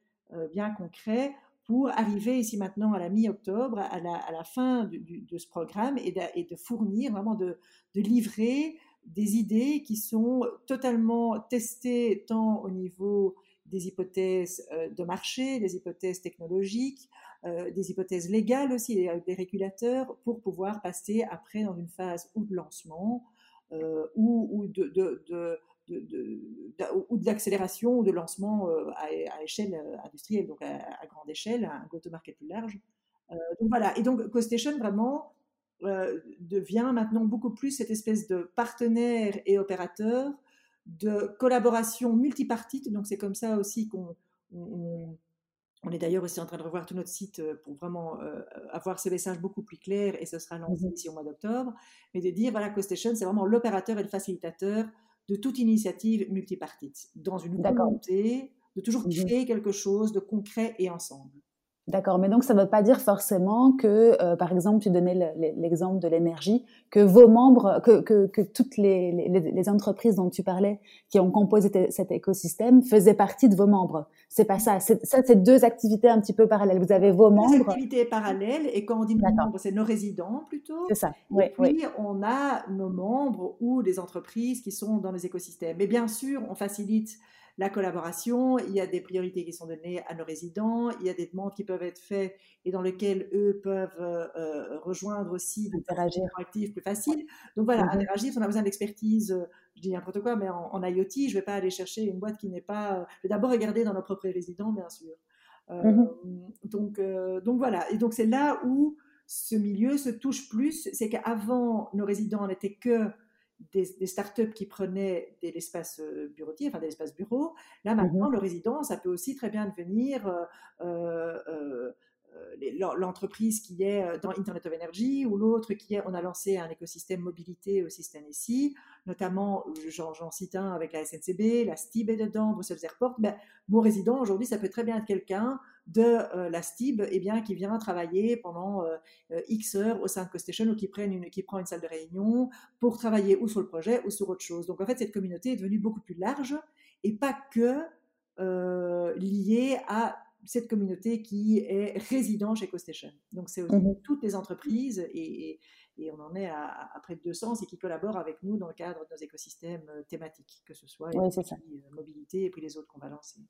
bien concrets pour arriver ici maintenant à la mi-octobre, à la, fin de ce programme, et de, fournir, vraiment de, livrer des idées qui sont totalement testées tant au niveau des hypothèses euh, de marché, des hypothèses technologiques, euh, des hypothèses légales aussi, des régulateurs, pour pouvoir passer après dans une phase ou de lancement euh, ou, de, de, ou de ou lancement euh, à, échelle euh, industrielle, donc à, grande échelle, un go-to-market plus large. Euh, donc voilà, et donc CoStation vraiment devient maintenant beaucoup plus cette espèce de partenaire et opérateur de collaboration multipartite. Donc c'est comme ça aussi qu'on on, est d'ailleurs aussi en train de revoir tout notre site pour vraiment avoir ce message beaucoup plus clair et ce sera lancé mmh ici au mois d'octobre. Mais de dire, voilà, CoStation, c'est vraiment l'opérateur et le facilitateur de toute initiative multipartite, dans une volonté de toujours mmh créer quelque chose de concret et ensemble. D'accord, mais donc ça ne veut pas dire forcément que, euh, par exemple, tu donnais l'exemple de l'énergie, que vos membres, que, que, que toutes les, les, les, entreprises dont tu parlais, qui ont composé cet écosystème, faisaient partie de vos membres. C'est pas ça. Ça, c'est deux activités un petit peu parallèles. Vous avez vos membres. Deux activités parallèles, et quand on dit nos membres, c'est nos résidents plutôt. C'est ça. Et puis on a nos membres ou des entreprises qui sont dans les écosystèmes. Mais bien sûr, on facilite la collaboration, il y a des priorités qui sont données à nos résidents, il y a des demandes qui peuvent être faites et dans lesquelles eux peuvent euh, euh, rejoindre aussi des interagir actifs plus facile. Donc voilà, mm-hmm. interagir, on a besoin d'expertise, euh, je dis n'importe quoi, mais en, IoT, je ne vais pas aller chercher une boîte qui n'est pas... je vais d'abord regarder dans nos propres résidents, bien sûr. Mm-hmm. donc, donc voilà, et donc c'est là où ce milieu se touche plus, c'est qu'avant, nos résidents n'étaient que des, startups qui prenaient de l'espace euh, bureautique, enfin de l'espace bureau. Là, mmh maintenant, le résident, ça peut aussi très bien devenir euh, euh, l'entreprise qui est dans Internet of Energy ou l'autre qui est, on a lancé un écosystème mobilité aussi cette année-ci, notamment, j'en cite un avec la SNCB, la STIB est dedans, Bruxelles Airport. Ben, mon résident aujourd'hui, ça peut très bien être quelqu'un de la STIB eh bien, qui vient travailler pendant X heures au sein de CoStation ou qui, une, qui prend une salle de réunion pour travailler ou sur le projet ou sur autre chose. Donc en fait, cette communauté est devenue beaucoup plus large et pas que liée à cette communauté qui est résident chez CoStation. Donc, c'est aussi mmh toutes les entreprises et, et, on en est à, près de 200 et qui collaborent avec nous dans le cadre de nos écosystèmes euh, thématiques, que ce soit oui, euh, mobilité et puis les autres qu'on va lancer.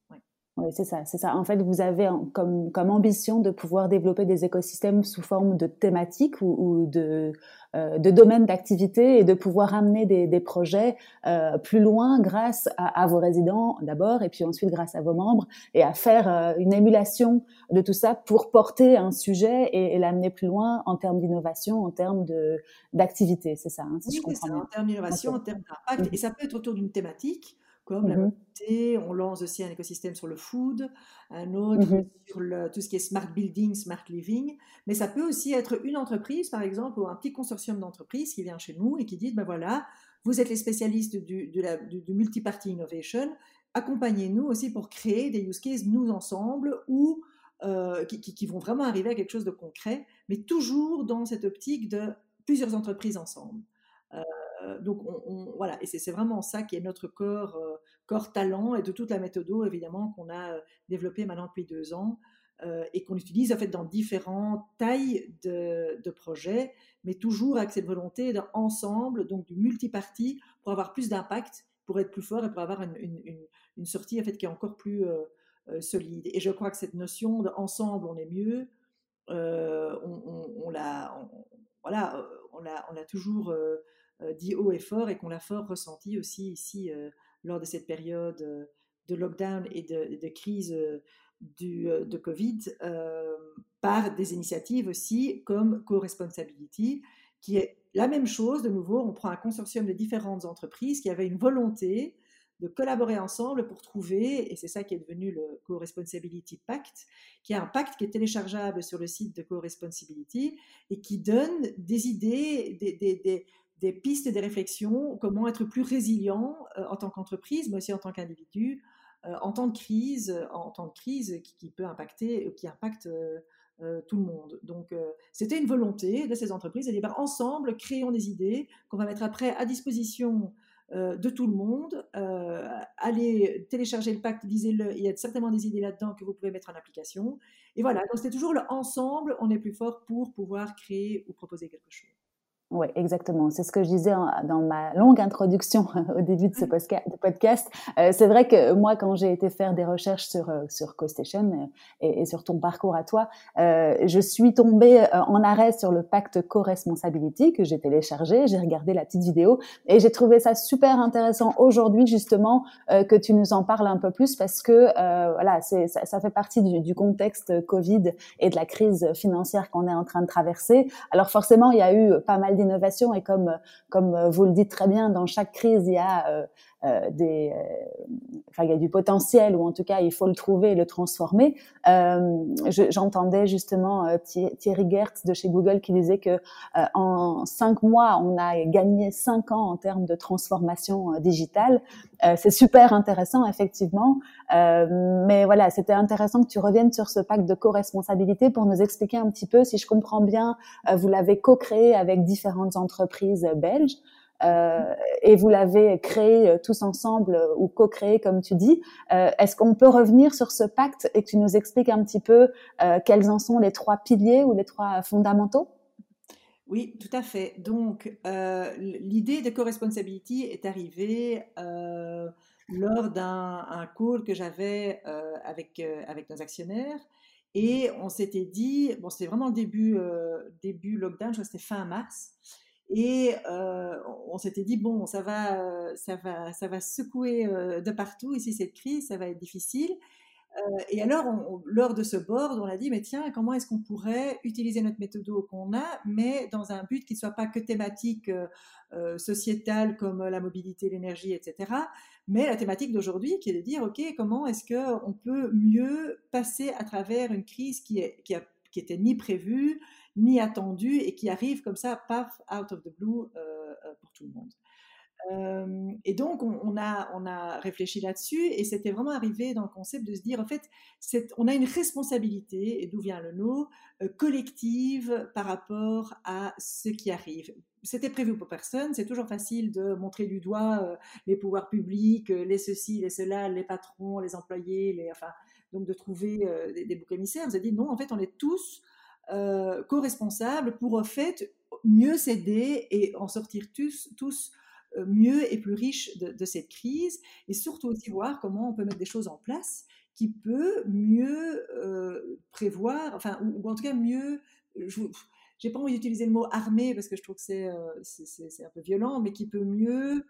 Oui, c'est ça, c'est ça. En fait, vous avez comme, comme ambition de pouvoir développer des écosystèmes sous forme de thématiques ou, ou de, euh, de domaines d'activité et de pouvoir amener des, des projets euh, plus loin grâce à, à vos résidents d'abord et puis ensuite grâce à vos membres et à faire euh, une émulation de tout ça pour porter un sujet et, et l'amener plus loin en termes d'innovation, en termes de d'activité, c'est ça, hein, si oui, je comprends ça, en termes d'innovation, en termes d'impact. Et ça peut être autour d'une thématique comme la mmh mobilité. On lance aussi un écosystème sur le food, un autre mmh sur le, tout ce qui est smart building, smart living. Mais ça peut aussi être une entreprise, par exemple, ou un petit consortium d'entreprises qui vient chez nous et qui dit, ben voilà, vous êtes les spécialistes du, de la, du, du multi-party innovation, accompagnez-nous aussi pour créer des use cases, nous ensemble, ou euh, qui, qui, vont vraiment arriver à quelque chose de concret, mais toujours dans cette optique de plusieurs entreprises ensemble. Euh, donc, on, voilà, et c'est vraiment ça qui est notre corps, euh, corps talent et de toute la méthode, évidemment, qu'on a euh, développé maintenant depuis deux ans et qu'on utilise en fait dans différentes tailles de, projets, mais toujours avec cette volonté d'ensemble, donc du multiparti, pour avoir plus d'impact, pour être plus fort et pour avoir une, sortie en fait qui est encore plus solide. Et je crois que cette notion d'ensemble, on est mieux, on, l'a, voilà, on l'a, on a toujours dit haut et fort et qu'on l'a fort ressenti aussi ici euh, lors de cette période euh, de lockdown et de, crise du, de Covid par des initiatives aussi comme Co-Responsability, qui est la même chose. De nouveau, on prend un consortium de différentes entreprises qui avaient une volonté de collaborer ensemble pour trouver, et c'est ça qui est devenu le Co-Responsibility Pact, qui est un pacte qui est téléchargeable sur le site de Co-Responsibility et qui donne des idées, des pistes et des réflexions, comment être plus résilient euh, en tant qu'entreprise, mais aussi en tant qu'individu, euh, en temps de crise, euh, en temps de crise qui, peut impacter, qui impacte tout le monde. Donc, c'était une volonté de ces entreprises de dire, bah, ensemble, créons des idées qu'on va mettre après à disposition de tout le monde. allez télécharger le pacte, lisez-le, il y a certainement des idées là-dedans que vous pouvez mettre en application. Et voilà, donc c'était toujours le ensemble, on est plus fort pour pouvoir créer ou proposer quelque chose. Oui, exactement. C'est ce que je disais dans ma longue introduction <laughs> au début de ce podcast. Euh, c'est vrai que moi, quand j'ai été faire des recherches sur euh, sur CoStation euh, et, et, sur ton parcours à toi, je suis tombée en arrêt sur le pacte co-responsability que j'ai téléchargé. J'ai regardé la petite vidéo et j'ai trouvé ça super intéressant aujourd'hui justement que tu nous en parles un peu plus parce que voilà, c'est ça, ça, fait partie du, du contexte Covid et de la crise financière qu'on est en train de traverser. Alors forcément, il y a eu pas mal et comme comme vous le dites très bien, dans chaque crise il y a euh, euh, des, euh, enfin il y a du potentiel ou en tout cas il faut le trouver et le transformer. J'entendais justement Thierry Gertz de chez Google qui disait que en cinq mois on a gagné cinq ans en termes de transformation digitale. C'est super intéressant effectivement, mais voilà c'était intéressant que tu reviennes sur ce pacte de co-responsabilité pour nous expliquer un petit peu si je comprends bien, vous l'avez co-créé avec différents entreprises belges. Euh, et vous l'avez créé euh, tous ensemble euh, ou co-créé comme tu dis. Est-ce qu'on peut revenir sur ce pacte et que tu nous expliques un petit peu quels en sont les trois piliers ou les trois fondamentaux? Oui, tout à fait. Donc l'idée de co-responsability est arrivée lors d'un call que j'avais avec, avec nos actionnaires. Et on s'était dit, bon, c'était vraiment le début, début lockdown, je crois que c'était fin mars. Et euh, on s'était dit bon, ça va, euh, ça va, ça va secouer euh, de partout ici cette crise, ça va être difficile. et alors, lors de ce board, on a dit mais tiens, comment est-ce qu'on pourrait utiliser notre méthode qu'on a, mais dans un but qui ne soit pas que thématique sociétale comme la mobilité, l'énergie, etc. Mais la thématique d'aujourd'hui qui est de dire ok, comment est-ce qu'on peut mieux passer à travers une crise qui est qui a qui était ni prévu, ni attendu, et qui arrive comme ça, paf, out of the blue pour tout le monde et donc, on, a, on a réfléchi là-dessus et c'était vraiment arrivé dans le concept de se dire, en fait, on a une responsabilité, et d'où vient le nom, collective par rapport à ce qui arrive. C'était prévu pour personne, c'est toujours facile de montrer du doigt les pouvoirs publics, les ceci, les cela, les patrons, les employés, les, enfin, donc de trouver des, des boucs émissaires. On s'est dit, non, en fait, on est tous co-responsables pour, en fait, mieux s'aider et en sortir tous, tous euh, mieux et plus riche de, cette crise, et surtout aussi voir comment on peut mettre des choses en place qui peut mieux euh, prévoir, enfin, ou, en tout cas mieux, j'ai pas envie d'utiliser le mot armé parce que je trouve que c'est euh, un peu violent, mais qui peut mieux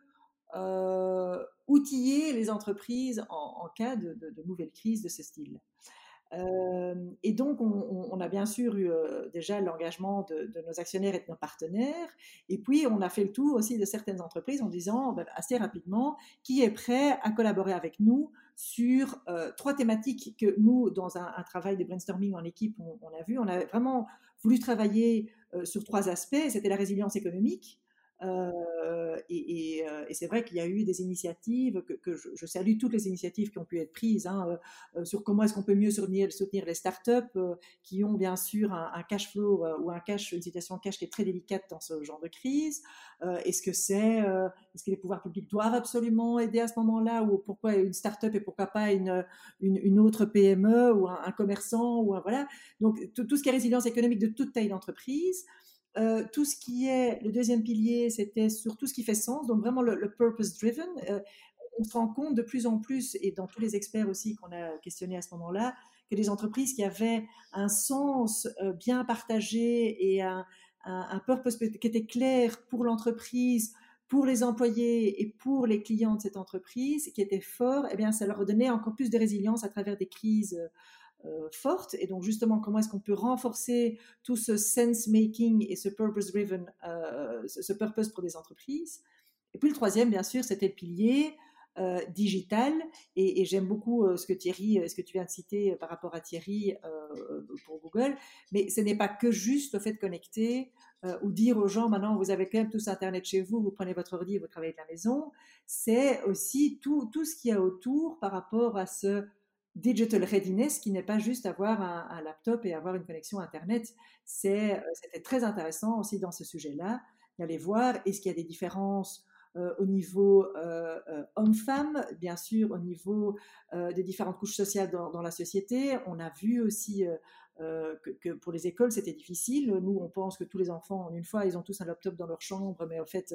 outiller les entreprises en, cas de, de, nouvelles crises de ce style et donc, on, a bien sûr eu déjà l'engagement de, nos actionnaires et de nos partenaires. Et puis, on a fait le tour aussi de certaines entreprises en disant ben, assez rapidement qui est prêt à collaborer avec nous sur trois thématiques que nous, dans un, travail de brainstorming en équipe, on, on, a vu. On a vraiment voulu travailler sur trois aspects. C'était la résilience économique, euh, et, euh, et, c'est vrai qu'il y a eu des initiatives, que, je, salue toutes les initiatives qui ont pu être prises hein, euh, sur comment est-ce qu'on peut mieux soutenir, les startups qui ont bien sûr un, cash flow ou une situation cash qui est très délicate dans ce genre de crise. est-ce que c'est, est-ce que les pouvoirs publics doivent absolument aider à ce moment-là ou pourquoi une startup et pourquoi pas une, une, autre PME ou un, commerçant ou voilà. Donc tout, ce qui est résilience économique de toute taille d'entreprise. Euh, tout ce qui est, le deuxième pilier, c'était sur tout ce qui fait sens, donc vraiment le, purpose driven. Euh, on se rend compte de plus en plus, et dans tous les experts aussi qu'on a questionnés à ce moment-là, que les entreprises qui avaient un sens euh, bien partagé et un, purpose qui était clair pour l'entreprise, pour les employés et pour les clients de cette entreprise, qui était fort, eh bien, ça leur donnait encore plus de résilience à travers des crises euh, forte. Et donc, justement, comment est-ce qu'on peut renforcer tout ce sense-making et ce purpose-driven, euh, ce purpose pour des entreprises? Et puis, le troisième, bien sûr, c'était le pilier euh, digital. Et, j'aime beaucoup ce que Thierry, ce que tu viens de citer par rapport à Thierry pour Google. Mais ce n'est pas que juste le fait de connecter ou dire aux gens maintenant vous avez quand même tous Internet chez vous, vous prenez votre ordi et vous travaillez de la maison. C'est aussi tout, tout ce qu'il y a autour par rapport à ce digital readiness qui n'est pas juste avoir un, laptop et avoir une connexion Internet. Euh, c'était très intéressant aussi dans ce sujet-là d'aller voir est-ce qu'il y a des différences euh, au niveau euh, homme-femme, bien sûr au niveau des différentes couches sociales dans, la société. On a vu aussi que, que, pour les écoles c'était difficile. Nous, on pense que tous les enfants, en une fois, ils ont tous un laptop dans leur chambre, mais en fait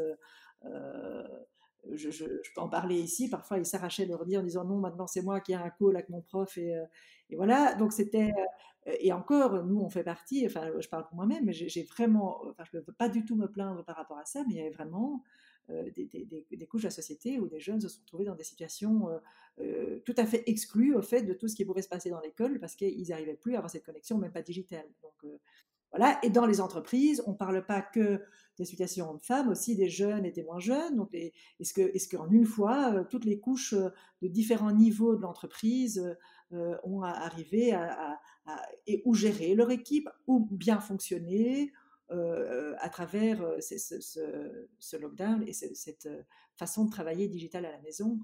je, peux en parler ici. Parfois, ils s'arrachaient leur dire en disant non, maintenant c'est moi qui ai un call avec mon prof et, euh, voilà. Donc c'était euh, et encore, nous on fait partie. Enfin, je parle pour moi-même, mais j'ai vraiment, enfin, je ne peux pas du tout me plaindre par rapport à ça, mais il y avait vraiment euh, des, couches de la société où des jeunes se sont trouvés dans des situations tout à fait exclues au fait de tout ce qui pouvait se passer dans l'école parce qu'ils n'arrivaient plus à avoir cette connexion, même pas digitale. Voilà. Et dans les entreprises, on ne parle pas que des situations de femmes, aussi des jeunes et des moins jeunes. Donc, est-ce que, est-ce qu'en une fois, euh, toutes les couches euh, de différents niveaux de l'entreprise euh, ont arrivé à, et ou gérer leur équipe ou bien fonctionner à travers ce, lockdown et cette façon de travailler digital à la maison?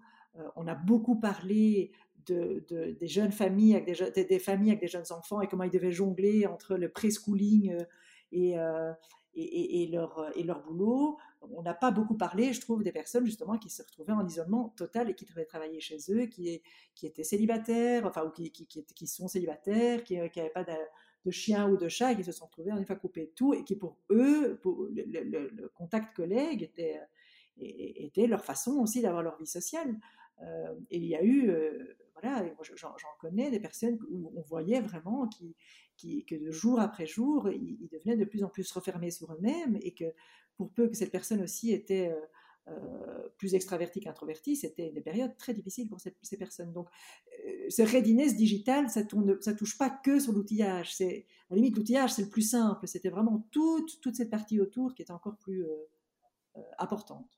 on a beaucoup parlé de, des jeunes familles avec des, familles avec des jeunes enfants et comment ils devaient jongler entre le preschooling euh, et, euh, et, et, leur, et leur boulot. On n'a pas beaucoup parlé, je trouve, des personnes justement qui se retrouvaient en isolement total et qui devaient travailler chez eux, qui, qui étaient célibataires, enfin, ou qui, qui, sont célibataires, qui n'avaient pas de, de chien ou de chat, et qui se sont retrouvés en effet coupés de tout, et qui pour eux, pour le, contact collègue était, était leur façon aussi d'avoir leur vie sociale. Euh, et il y a eu voilà, j'en connais des personnes où on voyait vraiment que de jour après jour, ils, devenaient de plus en plus refermés sur eux-mêmes et que pour peu que cette personne aussi était euh, euh, plus extravertie qu'introvertie, c'était des périodes très difficiles pour ces, personnes. Donc, euh, ce readiness digital, ça ne touche pas que sur l'outillage. À la limite, l'outillage, c'est le plus simple. C'était vraiment toute cette partie autour qui était encore plus importante.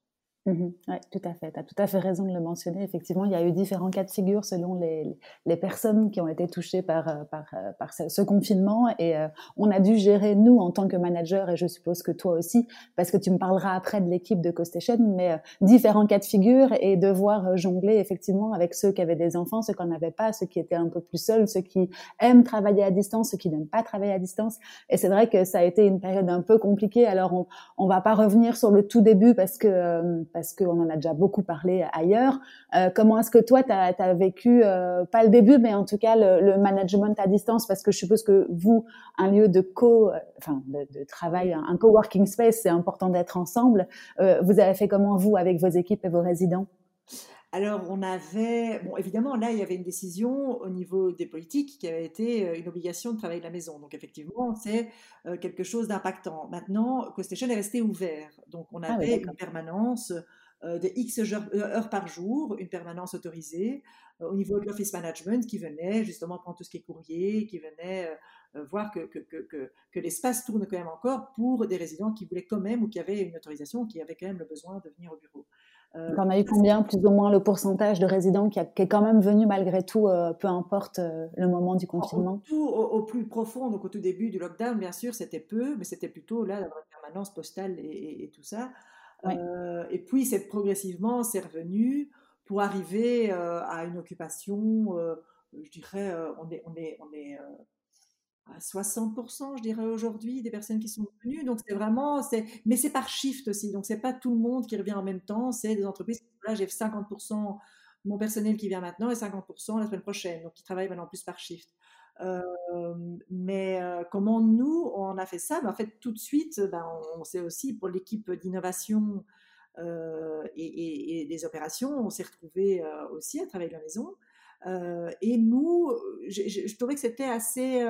Mmh oui, tout à fait. Tu as tout à fait raison de le mentionner. Effectivement, il y a eu différents cas de figure selon les, les personnes qui ont été touchées par, euh, par, euh, par ce, confinement. Et euh, on a dû gérer, nous, en tant que manager, et je suppose que toi aussi, parce que tu me parleras après de l'équipe de CoStation, mais différents cas de figure et devoir jongler effectivement avec ceux qui avaient des enfants, ceux qui n'en avaient pas, ceux qui étaient un peu plus seuls, ceux qui aiment travailler à distance, ceux qui n'aiment pas travailler à distance. Et c'est vrai que ça a été une période un peu compliquée. Alors, on, on va pas revenir sur le tout début parce que parce qu'on en a déjà beaucoup parlé ailleurs. Euh, comment est-ce que toi, tu as, vécu, euh, pas le début, mais en tout cas le, management à distance? Parce que je suppose que vous, un lieu de co, euh, enfin de, travail, un coworking space, c'est important d'être ensemble. vous avez fait comment vous avec vos équipes et vos résidents? Alors, on avait, bon, évidemment, là, il y avait une décision au niveau des politiques qui avait été une obligation de travailler de la maison. Donc, effectivement, c'est quelque chose d'impactant. Maintenant, CoStation est resté ouvert. Donc, on ah avait une permanence euh, de X euh, heures, par jour, une permanence autorisée euh, au niveau de l'office management qui venait justement prendre tout ce qui est courrier, qui venait voir que, que, que, que l'espace tourne quand même encore pour des résidents qui voulaient quand même ou qui avaient une autorisation, qui avaient quand même le besoin de venir au bureau. Euh, on a eu combien, plus ou moins, le pourcentage de résidents qui, est quand même venu malgré tout, peu importe le moment du confinement? au, au, plus profond, donc au tout début du lockdown, bien sûr, c'était peu, mais c'était plutôt là, la permanence postale et tout ça. Euh, et puis, c'est progressivement, c'est revenu pour arriver euh, à une occupation, euh, je dirais, on est, on est, on est à 60%, je dirais aujourd'hui, des personnes qui sont venues. Donc, c'est vraiment, c'est, mais c'est par shift aussi. Donc, c'est pas tout le monde qui revient en même temps. C'est des entreprises. Là, j'ai 50% mon personnel qui vient maintenant et 50% la semaine prochaine. Donc, qui travaillent maintenant plus par shift mais comment nous, on a fait ça? Ben, En fait, tout de suite, ben, on, sait aussi pour l'équipe d'innovation et, des opérations, on s'est retrouvé aussi à travailler de la maison. et nous, je, trouvais que c'était assez,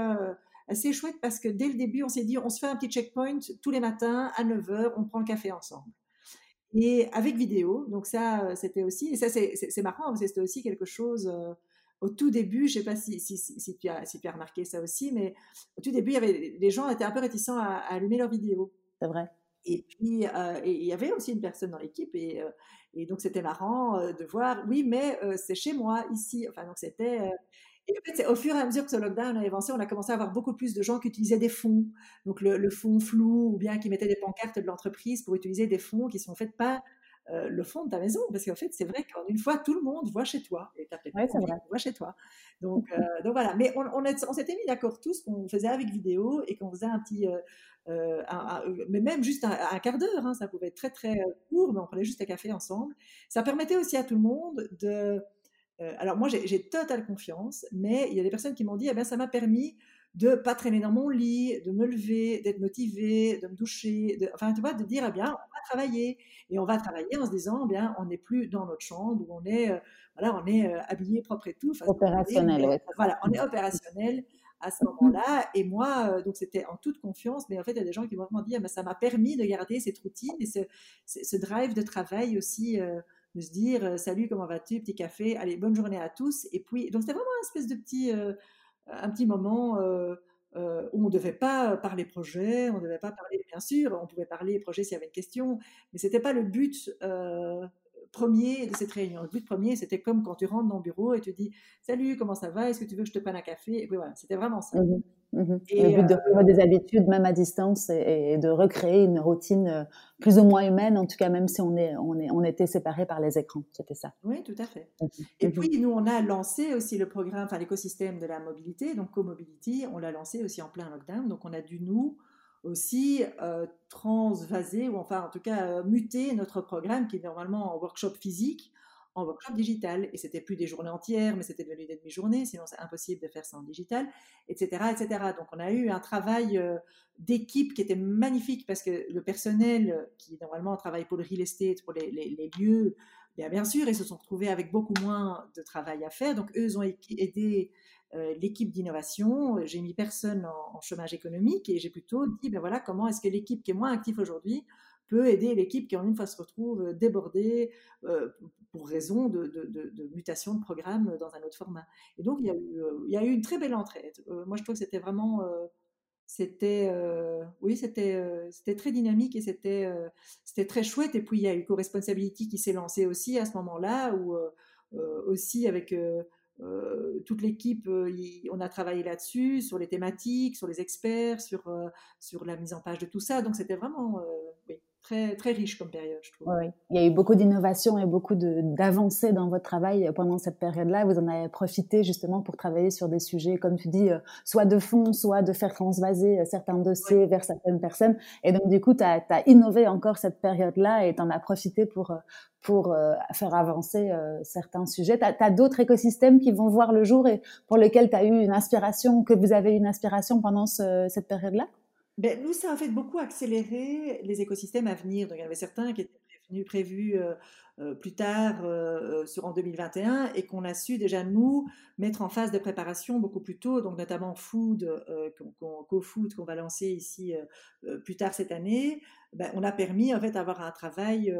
assez chouette parce que dès le début, on s'est dit, on se fait un petit checkpoint tous les matins à 9h, on prend le café ensemble. Et avec vidéo, donc ça, c'était aussi, et ça c'est marrant, parce que c'était aussi quelque chose au tout début, je ne sais pas si, si, tu as, si tu as remarqué ça aussi, mais au tout début, il y avait, les gens étaient un peu réticents à, allumer leurs vidéos. C'est vrai. Et puis, euh, il y avait aussi une personne dans l'équipe, et, euh, et, donc c'était marrant euh, de voir, oui, mais c'est chez moi, ici. Enfin, donc c'était. Et en fait, au fur et à mesure que ce lockdown a avancé, on a commencé à avoir beaucoup plus de gens qui utilisaient des fonds, donc le, le fond flou, ou bien qui mettaient des pancartes de l'entreprise pour utiliser des fonds qui sont faits pas euh, le fond de ta maison. Parce qu'en fait, c'est vrai qu'en une fois, tout le monde voit chez toi. Et tu voit chez toi. Donc, <laughs> euh, donc voilà. Mais on, on, s'était mis d'accord tous qu'on faisait avec vidéo et qu'on faisait un petit. Euh, mais même juste un, quart d'heure, hein, ça pouvait être très très court, mais on prenait juste un café ensemble. Ça permettait aussi à tout le monde de. Alors moi, j'ai totale confiance, mais il y a des personnes qui m'ont dit, eh bien, ça m'a permis de pas traîner dans mon lit, de me lever, d'être motivé, de me doucher, de, enfin tu vois, de dire eh bien on va travailler et on va travailler en se disant eh bien on n'est plus dans notre chambre où on est euh, voilà on est euh, habillé propre et tout. Opérationnel. Voilà, on est opérationnel à ce moment-là et moi euh, donc c'était en toute confiance, mais en fait il y a des gens qui m'ont vraiment dit eh ben, ça m'a permis de garder cette routine et ce, ce drive de travail aussi. Se dire salut comment vas-tu petit café allez bonne journée à tous. Et puis donc c'était vraiment une espèce de petit un petit moment euh, euh, où on ne devait pas parler projet, on ne devait pas parler, bien sûr, on pouvait parler projet s'il y avait une question, mais ce n'était pas le but euh, premier de cette réunion. Le but premier, c'était comme quand tu rentres dans le bureau et tu dis Salut, comment ça va? Est-ce que tu veux que je te prenne un café? Et puis voilà, c'était vraiment ça. Mmh mmh et le but de revoir des habitudes, même à distance, et, de recréer une routine plus ou moins humaine, en tout cas, même si on, est, on, est, on était séparés par les écrans. C'était ça. Oui, tout à fait. Mmh et puis, nous, on a lancé aussi le programme, enfin l'écosystème de la mobilité, donc Co-Mobility, on l'a lancé aussi en plein lockdown. Donc, on a dû, nous, aussi euh, transvaser, ou enfin en tout cas euh, muter notre programme qui est normalement en workshop physique en workshop digital. Et c'était plus des journées entières, mais c'était devenu des demi-journées, sinon c'est impossible de faire ça en digital, etc., etc. Donc on a eu un travail euh, d'équipe qui était magnifique parce que le personnel qui normalement travaille pour le real estate, pour les, lieux, bien, bien sûr, ils se sont retrouvés avec beaucoup moins de travail à faire. Donc eux, ont aidé l'équipe d'innovation, j'ai mis personne en, chômage économique et j'ai plutôt dit, ben voilà, comment est-ce que l'équipe qui est moins active aujourd'hui peut aider l'équipe qui en une fois se retrouve euh, débordée euh, pour raison de, mutation de programme dans un autre format. Et donc il y a eu, il y a eu une très belle entraide. moi je trouve que c'était vraiment c'était oui c'était c'était très dynamique et c'était c'était très chouette et puis il y a eu co-responsability qui s'est lancée aussi à ce moment-là où aussi avec toute l'équipe on a travaillé là-dessus sur les thématiques sur les experts sur sur la mise en page de tout ça. Donc c'était vraiment très, très riche comme période, je trouve. Oui, il y a eu beaucoup d'innovations et beaucoup d'avancées dans votre travail pendant cette période-là. Vous en avez profité justement pour travailler sur des sujets, comme tu dis, euh, soit de fond, soit de faire transvaser euh, certains dossiers vers certaines personnes. Et donc, du coup, tu as, innové encore cette période-là et tu en as profité pour, euh, pour faire avancer certains sujets. Tu as, d'autres écosystèmes qui vont voir le jour et pour lesquels tu as eu une inspiration, que vous avez eu une inspiration pendant cette période-là? Ben, nous, ça a fait beaucoup accélérer les écosystèmes à venir. Donc, il y en avait certains qui étaient prévus, prévus euh, euh, plus tard, euh, sur, en 2021, et qu'on a su déjà, nous, mettre en phase de préparation beaucoup plus tôt, donc notamment Food, Co-Food, qu'on va lancer ici plus tard cette année. Ben, on a permis, en fait, d'avoir un travail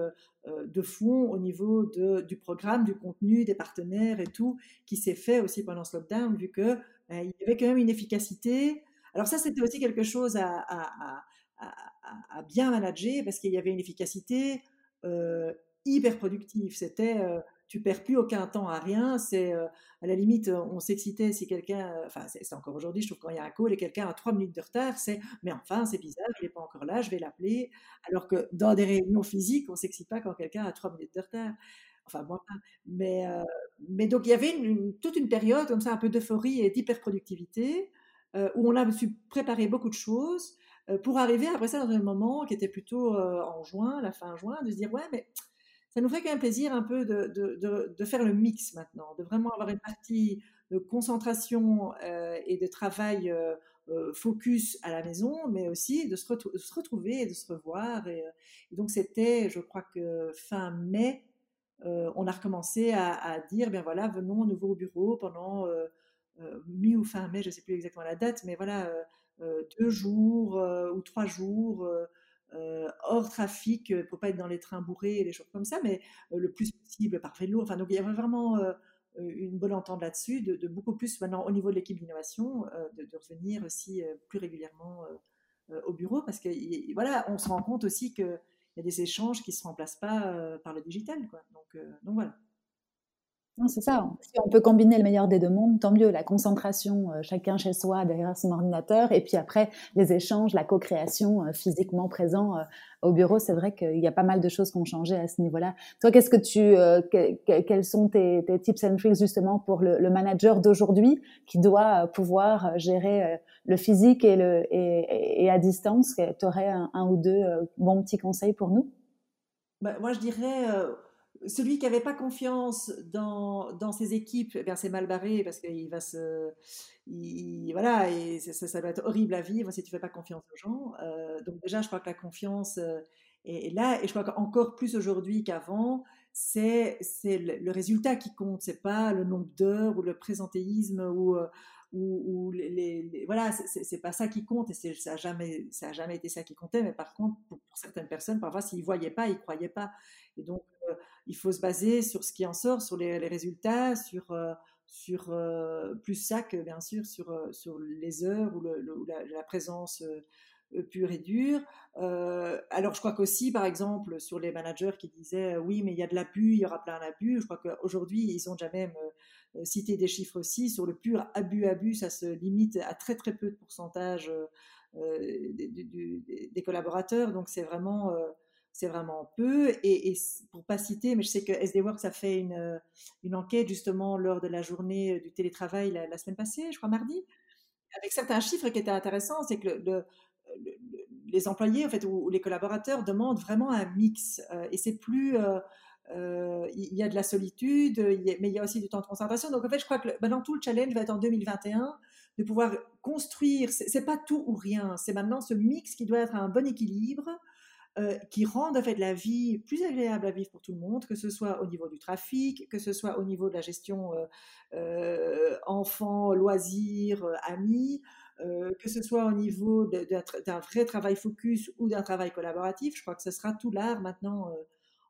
de fond au niveau de, du programme, du contenu, des partenaires et tout, qui s'est fait aussi pendant ce lockdown, vu qu'il ben, il y avait quand même une efficacité alors ça, c'était aussi quelque chose à, bien manager parce qu'il y avait une efficacité euh, hyper productive. C'était, euh, tu perds plus aucun temps à rien. C'est euh, à la limite, on s'excitait si quelqu'un, enfin c'est encore aujourd'hui, je trouve quand il y a un call et quelqu'un a trois minutes de retard, c'est mais enfin c'est bizarre, il n'est pas encore là, je vais l'appeler. Alors que dans des réunions physiques, on s'excite pas quand quelqu'un a trois minutes de retard. Enfin moi Mais donc il y avait toute une période comme ça, un peu d'euphorie et d'hyper productivité. Euh, où on a su préparer beaucoup de choses euh, pour arriver après ça dans un moment qui était plutôt euh, en juin, la fin juin, de se dire ouais mais ça nous ferait quand même plaisir un peu de, faire le mix maintenant, de vraiment avoir une partie de concentration et de travail focus à la maison, mais aussi de se, retrouver et de se revoir. Et, donc c'était, je crois que fin mai, on a recommencé à, dire, bien voilà, venons à nouveau au bureau pendant euh, mi ou fin mai, je ne sais plus exactement la date, mais voilà, euh, euh, deux jours ou trois jours hors trafic pour pas être dans les trains bourrés et des choses comme ça, mais le plus possible par vélo. Enfin, donc il y avait vraiment une bonne entente là-dessus, de, beaucoup plus maintenant au niveau de l'équipe d'innovation, de, revenir aussi plus régulièrement au bureau, parce que voilà, on se rend compte aussi qu'il y a des échanges qui ne se remplacent pas par le digital. Quoi. Donc voilà. Non, c'est ça. Si on peut combiner le meilleur des deux mondes, tant mieux. La concentration, euh, chacun chez soi, derrière son ordinateur, et puis après les échanges, la co-création euh, physiquement présent euh, au bureau. C'est vrai qu'il y a pas mal de choses qui ont changé à ce niveau-là. Toi, qu'est-ce que tu, quels sont tes, tips and tricks justement pour le, manager d'aujourd'hui qui doit pouvoir gérer le physique et le et, à distance? Tu aurais un, ou deux bons petits conseils pour nous? Bah, Moi, je dirais celui qui n'avait pas confiance dans, dans ses équipes, eh c'est mal barré parce qu'il va se. voilà, et ça, doit être horrible à vivre si tu ne fais pas confiance aux gens. Euh, donc, déjà, je crois que la confiance euh, est, là, et je crois qu'encore plus aujourd'hui qu'avant, c'est le, résultat qui compte, c'est pas le nombre d'heures ou le présentéisme ou. Euh, ou, les, voilà, c'est pas ça qui compte et ça n'a jamais, a jamais été ça qui comptait. Mais par contre, pour, certaines personnes, parfois, s'ils voyaient pas, ils croyaient pas. Et donc, il faut se baser sur ce qui en sort, sur les, résultats, sur, euh, euh, plus ça que bien sûr sur, euh, sur les heures ou, la, présence pure et dure. alors je crois qu'aussi, par exemple, sur les managers qui disaient oui, mais il y a de l'abus, il y aura plein d'abus, je crois qu'aujourd'hui, ils ont déjà même cité des chiffres aussi. Sur le pur abus-abus, ça se limite à très très peu de pourcentage des, collaborateurs. Donc c'est vraiment c'est vraiment peu. Et, et, pour pas citer, mais je sais que SD Works a fait une, une enquête justement lors de la journée du télétravail la, semaine passée, je crois mardi, avec certains chiffres qui étaient intéressants. C'est que le, les employés en fait ou, les collaborateurs demandent vraiment un mix. Euh, et c'est plus euh, euh, il y a de la solitude, mais il y a aussi du temps de concentration. Donc en fait, je crois que maintenant tout le challenge va être en 2021 de pouvoir construire. C'est pas tout ou rien. C'est maintenant ce mix qui doit être un bon équilibre euh, qui rendent en fait la vie plus agréable à vivre pour tout le monde, que ce soit au niveau du trafic, que ce soit au niveau de la gestion euh, euh, enfants, loisirs, amis, que ce soit au niveau d'un vrai travail focus ou d'un travail collaboratif. Je crois que ce sera tout l'art maintenant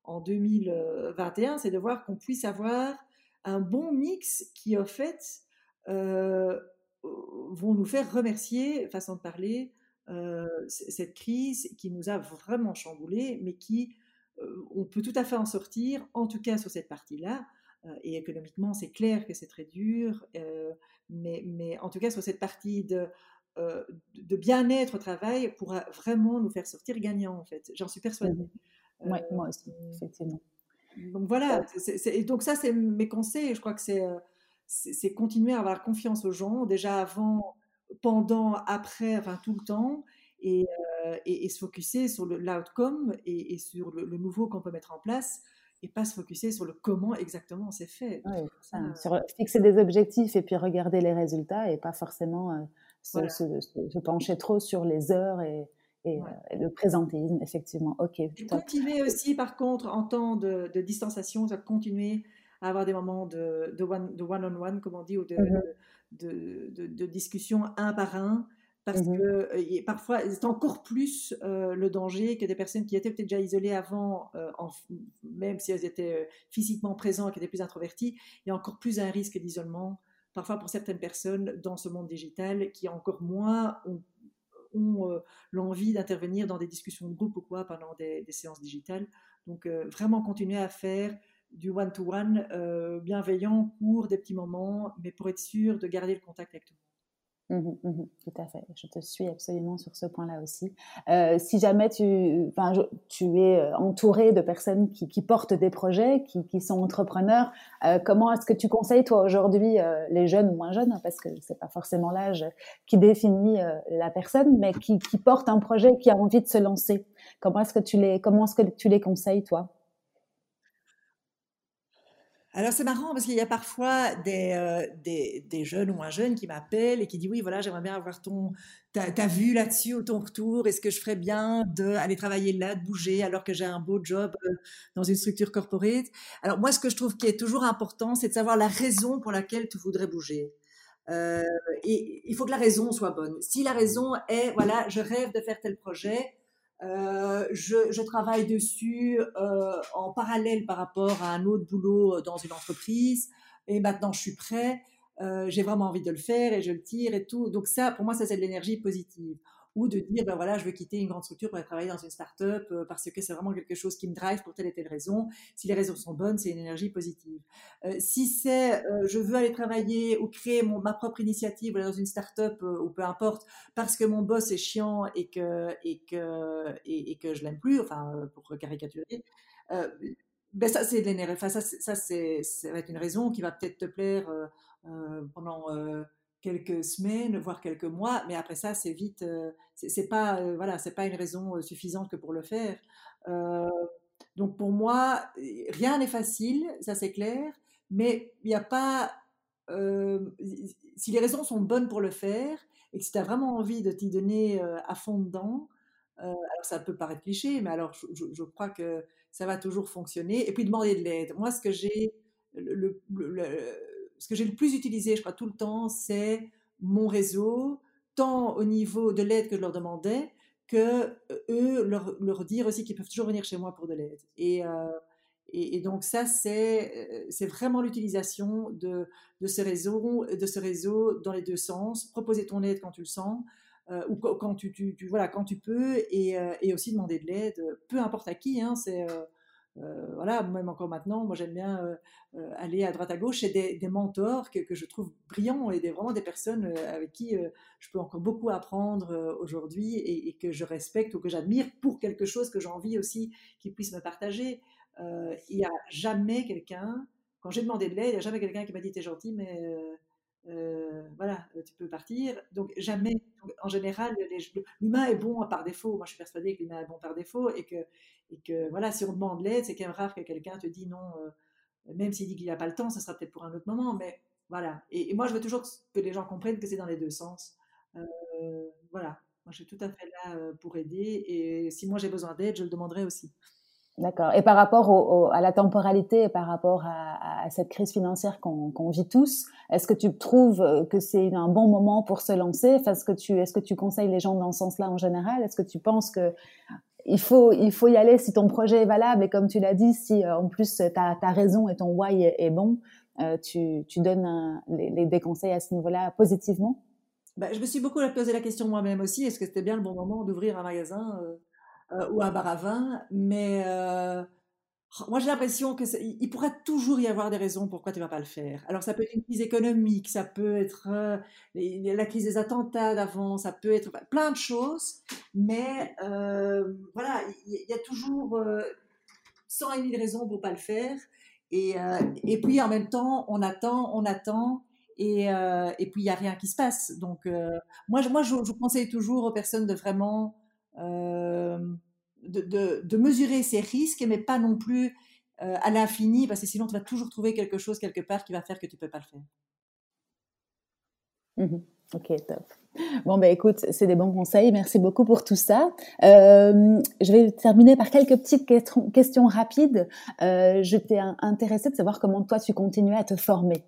en 2021, c'est de voir qu'on puisse avoir un bon mix qui, en fait, vont nous faire remercier, façon de parler, cette crise qui nous a vraiment chamboulé, mais qui, on peut tout à fait en sortir, en tout cas sur cette partie-là. et économiquement, c'est clair que c'est très dur, mais, mais, en tout cas sur cette partie de, de bien-être au travail pourra vraiment nous faire sortir gagnants, en fait. J'en suis persuadée. Oui, moi aussi, effectivement. Donc voilà, et donc ça, c'est mes conseils. Je crois que c'est c'est continuer à avoir confiance aux gens, déjà avant, pendant, après, enfin tout le temps, et, et, se focuser sur l'outcome et, et, sur le, nouveau qu'on peut mettre en place, et pas se focuser sur le comment exactement c'est fait. sur fixer des objectifs et puis regarder les résultats, et pas forcément se, pencher trop sur les heures et, et, le présentéisme, effectivement. Ok. continuer aussi, par contre, en temps de, de distanciation, continuer à avoir des moments de, de, one, de one-on-one, comme on dit, ou de, mmh de, de, discussion un par un, parce mmh que parfois, c'est encore plus le danger que des personnes qui étaient peut-être déjà isolées avant, en, même si elles étaient physiquement présentes, qui étaient plus introverties, il y a encore plus un risque d'isolement, parfois pour certaines personnes dans ce monde digital, qui encore moins ont, ont l'envie d'intervenir dans des discussions de groupe ou quoi pendant des, des séances digitales. Donc, vraiment continuer à faire du one-to-one euh, bienveillant, court, des petits moments, mais pour être sûr de garder le contact avec tout. Mmh mmh tout à fait, je te suis absolument sur ce point-là aussi. Euh, si jamais tu, tu es euh, entouré de personnes qui, portent des projets, qui, sont entrepreneurs, comment est-ce que tu conseilles toi aujourd'hui les jeunes ou moins jeunes, parce que c'est pas forcément l'âge qui définit la personne, mais qui, qui porte un projet, qui a envie de se lancer? Comment est-ce que comment est-ce que tu les conseilles toi? Alors c'est marrant parce qu'il y a parfois des, euh, des, des, jeunes ou un jeune qui m'appelle et qui dit oui voilà j'aimerais bien avoir ton ta, vue là-dessus ou ton retour. Est-ce que je ferais bien d'aller travailler là de bouger alors que j'ai un beau job euh, dans une structure corporate? Alors moi ce que je trouve qui est toujours important c'est de savoir la raison pour laquelle tu voudrais bouger. Euh, et il faut que la raison soit bonne. Si la raison est voilà je rêve de faire tel projet euh, je, je, travaille dessus euh, en parallèle par rapport à un autre boulot dans une entreprise. Et maintenant, je suis prêt. Euh, j'ai vraiment envie de le faire et je le tire et tout. Donc ça, pour moi, ça c'est de l'énergie positive ou de dire, ben voilà, je veux quitter une grande structure pour aller travailler dans une start-up euh, parce que c'est vraiment quelque chose qui me drive pour telle et telle raison. Si les raisons sont bonnes, c'est une énergie positive. Euh, si c'est, euh, je veux aller travailler ou créer ma propre initiative dans une start-up ou peu importe, parce que mon boss est chiant et que, et que, et, que je l'aime plus, enfin, pour caricaturer, ben ça c'est de l'énergie. Enfin, ça, ça, c'est, ça va être une raison qui va peut-être te plaire pendant quelques semaines, voire quelques mois, mais après ça, c'est vite, euh, c'est pas, euh, voilà, c'est pas une raison euh, suffisante que pour le faire. donc pour moi, rien n'est facile, ça c'est clair, mais il n'y a pas, si les raisons sont bonnes pour le faire et que si tu as vraiment envie de t'y donner à fond dedans, alors ça peut paraître cliché, mais alors je, crois que ça va toujours fonctionner. Et puis demander de l'aide. Moi, ce que j'ai le, ce que j'ai le plus utilisé, je crois, tout le temps, c'est mon réseau, tant au niveau de l'aide que je leur demandais, que euh, eux leur, dire aussi qu'ils peuvent toujours venir chez moi pour de l'aide. Et, euh, donc ça, c'est euh, vraiment l'utilisation de, ce réseau, de ce réseau dans les deux sens. Proposer ton aide quand tu le sens. ou quand tu, voilà quand tu peux et, aussi demander de l'aide peu importe à qui hein, euh, voilà, même encore maintenant, moi j'aime bien euh, euh, aller à droite à gauche et des, mentors que, que, je trouve brillants et des, vraiment des personnes avec qui je peux encore beaucoup apprendre aujourd'hui et, que je respecte ou que j'admire pour quelque chose que j'ai envie aussi qu'ils puissent me partager. il n'y a jamais quelqu'un, quand j'ai demandé de l'aide, il n'y a jamais quelqu'un qui m'a dit t'es gentil, mais euh, voilà, euh, tu peux partir. Donc jamais, en général, l'humain est bon par défaut. Moi, je suis persuadée que l'humain est bon par défaut et que, et que voilà, si on demande l'aide, c'est quand même rare que quelqu'un te dise non, euh, même s'il dit qu'il n'a pas le temps, ce sera peut-être pour un autre moment. Mais voilà. Et, moi, je veux toujours que les gens comprennent que c'est dans les deux sens. voilà. Moi, je suis tout à fait là pour aider. Et si moi j'ai besoin d'aide, je le demanderai aussi. D'accord. Et par rapport à la temporalité et par rapport à, cette crise financière qu'on vit tous, est-ce que tu trouves euh, que c'est un bon moment pour se lancer? Est-ce que, tu, est que tu conseilles les gens dans ce sens-là en général? Est-ce que tu penses que il faut, il faut y aller si ton projet est valable? Et comme tu l'as dit, si euh, en plus ta, ta raison et ton why est, bon, euh, tu, tu donnes des conseils à ce niveau-là positivement? Bah, je me suis beaucoup posé la question moi-même aussi, est-ce que c'était bien le bon moment d'ouvrir un magasin ou un bar à vin Mais moi, j'ai l'impression que il pourrait toujours y avoir des raisons pourquoi tu vas pas le faire. Alors, ça peut être une crise économique, ça peut être euh, la crise des attentats d'avant, ça peut être plein de choses, mais euh, voilà, il y, a toujours euh, 100 et mille raisons pour pas le faire. Et, euh, et puis, en même temps, on attend, on attend, et, euh, et puis il y a rien qui se passe. Donc, moi, moi, je, conseille toujours aux personnes de vraiment de, mesurer ses risques, mais pas non plus euh, à l'infini, parce que sinon tu vas toujours trouver quelque chose quelque part qui va faire que tu ne peux pas le faire. Mmh ok, top. Bon, ben écoute, c'est des bons conseils. Merci beaucoup pour tout ça. Euh, je vais terminer par quelques petites questions, rapides. Euh, je t'ai intéressée de savoir comment toi tu continuais à te former.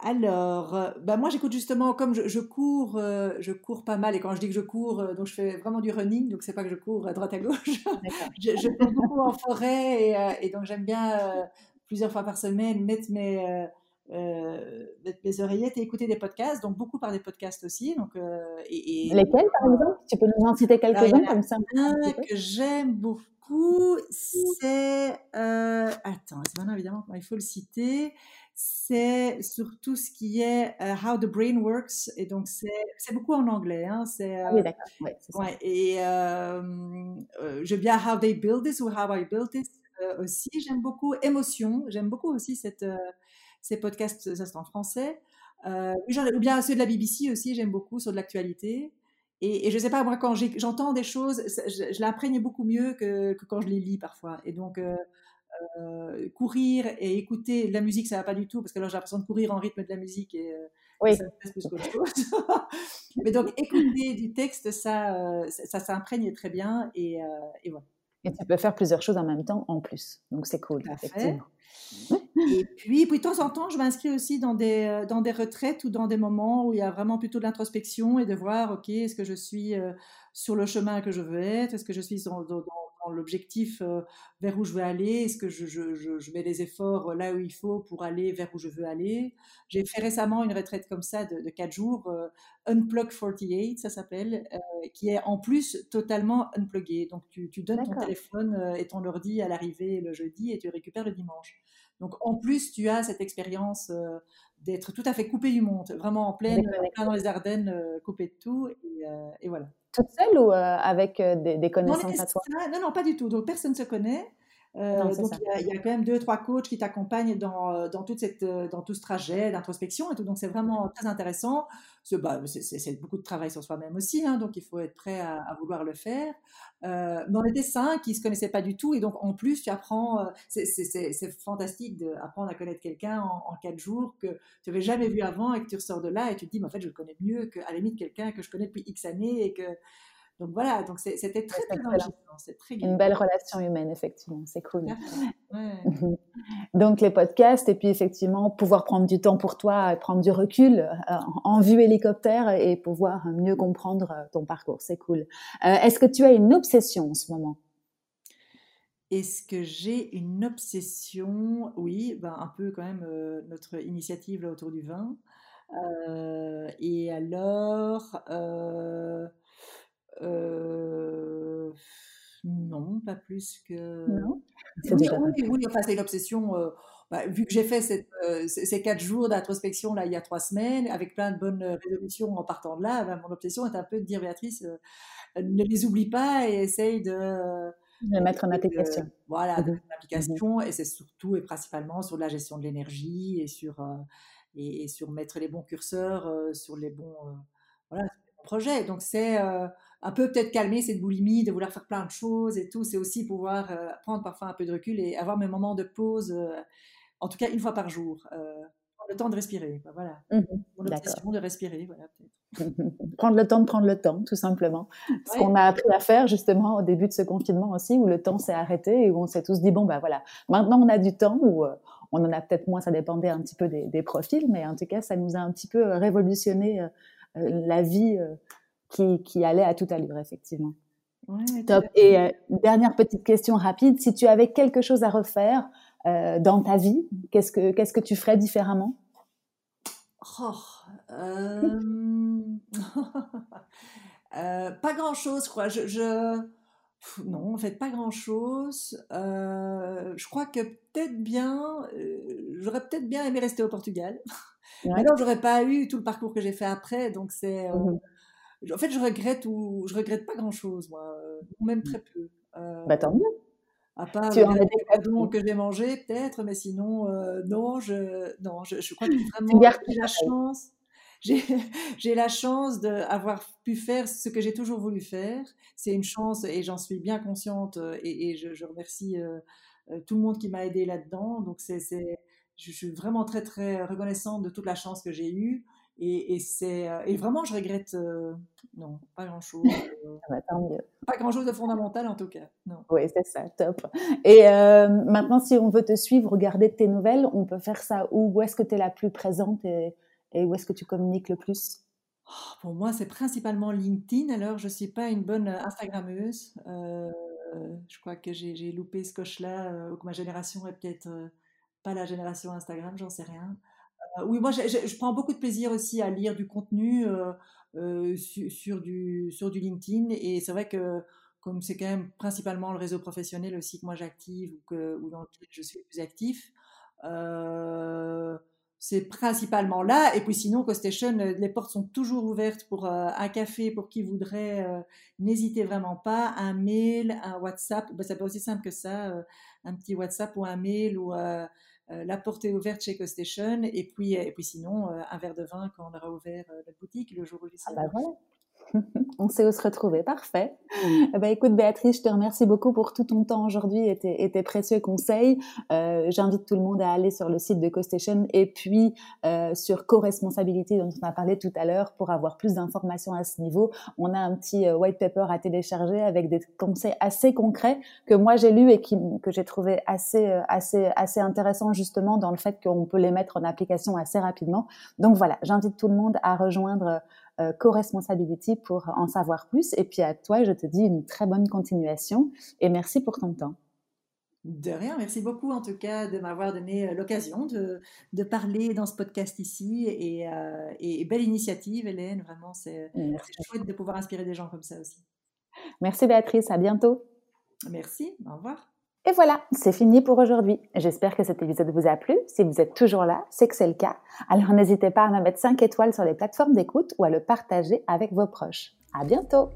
Alors, bah moi j'écoute justement, comme je, cours, euh, je cours pas mal, et quand je dis que je cours, euh, donc je fais vraiment du running, donc c'est pas que je cours à droite à gauche. <laughs> je, je cours beaucoup en forêt, et, et donc j'aime bien plusieurs fois par semaine mettre mes, mettre mes oreillettes et écouter des podcasts, donc beaucoup par des podcasts aussi. Donc, et, Lesquels par exemple? Tu peux nous en citer quelques-uns comme ça Un que j'aime beaucoup, c'est... attends, c'est maintenant évidemment, il faut le citer c'est surtout ce qui est euh, How the Brain Works. Et donc, c'est beaucoup en anglais. Hein, c'est, ah oui, d'accord. Ouais, ouais, et euh, euh, j'aime bien How They Build This ou How I Built This aussi. J'aime beaucoup Émotion. J'aime beaucoup aussi cette, ces podcasts, ça c'est en français. ou bien ceux de la BBC aussi, j'aime beaucoup sur de l'actualité. Et, et, je sais pas, moi, quand j'entends des choses, je, je l'imprègne beaucoup mieux que, que, quand je les lis parfois. Et donc, euh, courir et écouter de la musique, ça va pas du tout, parce que là, j'ai l'impression de courir en rythme de la musique et euh, ça me plus qu'autre chose. <laughs> Mais donc, écouter du texte, ça, euh, ça, s'imprègne très bien et, et, voilà. Et tu peux faire plusieurs choses en même temps en plus, donc c'est cool, effectivement. Et puis, puis, de temps en temps, je m'inscris aussi dans des, dans des retraites ou dans des moments où il y a vraiment plutôt de l'introspection et de voir, OK, est-ce que je suis sur le chemin que je veux être? Est-ce que je suis dans, dans, l'objectif euh, vers où je veux aller Est-ce que je, je, je, mets les efforts là où il faut pour aller vers où je veux aller J'ai fait récemment une retraite comme ça de, de 4 jours, euh, Unplug 48, ça s'appelle, euh, qui est en plus totalement unplugué. Donc tu, tu donnes ton téléphone et ton ordi à l'arrivée le jeudi et tu récupères le dimanche. Donc en plus, tu as cette expérience d'être tout à fait coupé du monde, vraiment en pleine, dans les Ardennes, coupé de tout. Et, et voilà toute seule ou euh, avec euh, des, connaissances à toi? Non, non, pas du tout. Donc personne ne se connaît. Euh, donc il y, a quand même deux, trois coachs qui t'accompagnent dans, euh, dans, toute cette, euh, dans tout ce trajet d'introspection et tout. Donc c'est vraiment très intéressant. C'est bah, beaucoup de travail sur soi-même aussi, hein, donc il faut être prêt à, vouloir le faire. Euh, mais on était cinq qui ne se connaissaient pas du tout et donc en plus tu apprends, c'est fantastique d'apprendre à connaître quelqu'un en, en, quatre jours que tu n'avais jamais vu avant et que tu ressors de là et tu te dis mais en fait je le connais mieux qu'à la limite quelqu'un que je connais depuis X années et que donc voilà, donc c'était très, très enrichissant. Très Une belle relation humaine, effectivement, c'est cool. <laughs> donc les podcasts, et puis effectivement, pouvoir prendre du temps pour toi, et prendre du recul euh, en vue hélicoptère et pouvoir mieux comprendre euh, ton parcours, c'est cool. Euh, est-ce que tu as une obsession en ce moment? Est-ce que j'ai une obsession? Oui, ben un peu quand même notre initiative là, autour du vin. et alors, euh, non, pas plus que. Non? Oui, oui, oui, enfin, c'est une obsession. Euh, bah, vu que j'ai fait cette, euh, ces quatre jours d'introspection là il y a trois semaines, avec plein de bonnes résolutions en partant de là, bah, mon obsession est un peu de dire Béatrice, ne les oublie pas et essaye de. De mettre en application. voilà, de mmh mettre en mmh application. Et c'est surtout et principalement sur la gestion de l'énergie et sur, et, sur mettre les bons curseurs sur les bons, voilà, sur les bons projets. Donc c'est un peu peut-être calmer cette boulimie de vouloir faire plein de choses et tout. C'est aussi pouvoir euh, prendre parfois un peu de recul et avoir mes moments de pause, euh, en tout cas une fois par jour. Euh, prendre le temps de respirer. voilà. Mmh Mon obsession de respirer. Voilà, <laughs> prendre le temps de prendre le temps, tout simplement. Ce qu'on a appris à faire justement au début de ce confinement aussi, où le temps s'est arrêté et où on s'est tous dit bon ben voilà, maintenant on a du temps ou on en a peut-être moins, ça dépendait un petit peu des, des, profils, mais en tout cas ça nous a un petit peu révolutionné la vie qui, qui allait à toute allure, effectivement. Top. Et euh, dernière petite question rapide, si tu avais quelque chose à refaire euh, dans ta vie, qu'est-ce que qu'est-ce que tu ferais différemment? Oh, <laughs> euh, pas grand-chose, quoi. Je, je, non, en fait, pas grand-chose. Je crois que peut-être bien, j'aurais peut-être bien aimé rester au Portugal. Mais non, j'aurais pas eu tout le parcours que j'ai fait après, donc c'est. Mmh en fait, je regrette ou je regrette pas grand-chose, moi, ou même mmh. très peu. bah tant mieux. À part tu les cadeaux que j'ai mangé peut-être, mais sinon, euh, non, je, non je, je crois que vraiment j'ai la <laughs> chance. J'ai la chance d'avoir pu faire ce que j'ai toujours voulu faire. C'est une chance et j'en suis bien consciente euh, et, et je, je, remercie euh, tout le monde qui m'a aidé là-dedans. Donc, c'est, je suis vraiment très, très reconnaissante de toute la chance que j'ai eue. Et, c'est, euh, et vraiment, je regrette, euh, non, pas grand-chose. <laughs> Euh, ah bah, pas grand-chose de fondamental en tout cas. Non. Oui, c'est ça, top. Et maintenant, si on veut te suivre, regarder tes nouvelles, on peut faire ça où? Où est-ce que tu es la plus présente et, et où est-ce que tu communiques le plus? Oh, Pour moi, c'est principalement LinkedIn. Alors, je ne suis pas une bonne Instagrammeuse. je crois que j'ai, loupé ce coche-là, ou que ma génération est peut-être pas la génération Instagram, j'en sais rien. Euh, oui, moi, je, prends beaucoup de plaisir aussi à lire du contenu euh, euh, sur, du, LinkedIn. Et c'est vrai que comme c'est quand même principalement le réseau professionnel aussi que moi j'active ou, dans lequel je suis plus actif, c'est principalement là. Et puis sinon, CoStation, les portes sont toujours ouvertes pour un café pour qui voudrait. N'hésitez vraiment pas. Un mail, un WhatsApp, ben, ça peut aussi simple que ça. un petit WhatsApp ou un mail ou la porte est ouverte chez CoStation et puis, et puis sinon euh, un verre de vin quand on aura ouvert euh, la boutique le jour où ah bah voilà. <laughs> On sait où se retrouver, parfait. Ben, écoute Béatrice, je te remercie beaucoup pour tout ton temps aujourd'hui et tes, précieux conseils. Euh, J'invite tout le monde à aller sur le site de CoStation et puis euh, sur co-responsabilité dont on a parlé tout à l'heure pour avoir plus d'informations à ce niveau. On a un petit euh, white paper à télécharger avec des conseils assez concrets que moi j'ai lu et qui, que j'ai trouvé assez euh, assez assez intéressant justement dans le fait qu'on peut les mettre en application assez rapidement. Donc voilà, j'invite tout le monde à rejoindre euh, co-responsability pour en savoir plus. Et puis à toi, je te dis une très bonne continuation et merci pour ton temps. De rien, merci beaucoup en tout cas de m'avoir donné euh, l'occasion de, de, parler dans ce podcast ici et, euh, et belle initiative Hélène, vraiment c'est chouette de pouvoir inspirer des gens comme ça aussi. Merci Béatrice, à bientôt. Merci, au revoir. Et voilà, c'est fini pour aujourd'hui. J'espère que cet épisode vous a plu. Si vous êtes toujours là, c'est que c'est le cas. Alors n'hésitez pas à me mettre 5 étoiles sur les plateformes d'écoute ou à le partager avec vos proches. À bientôt!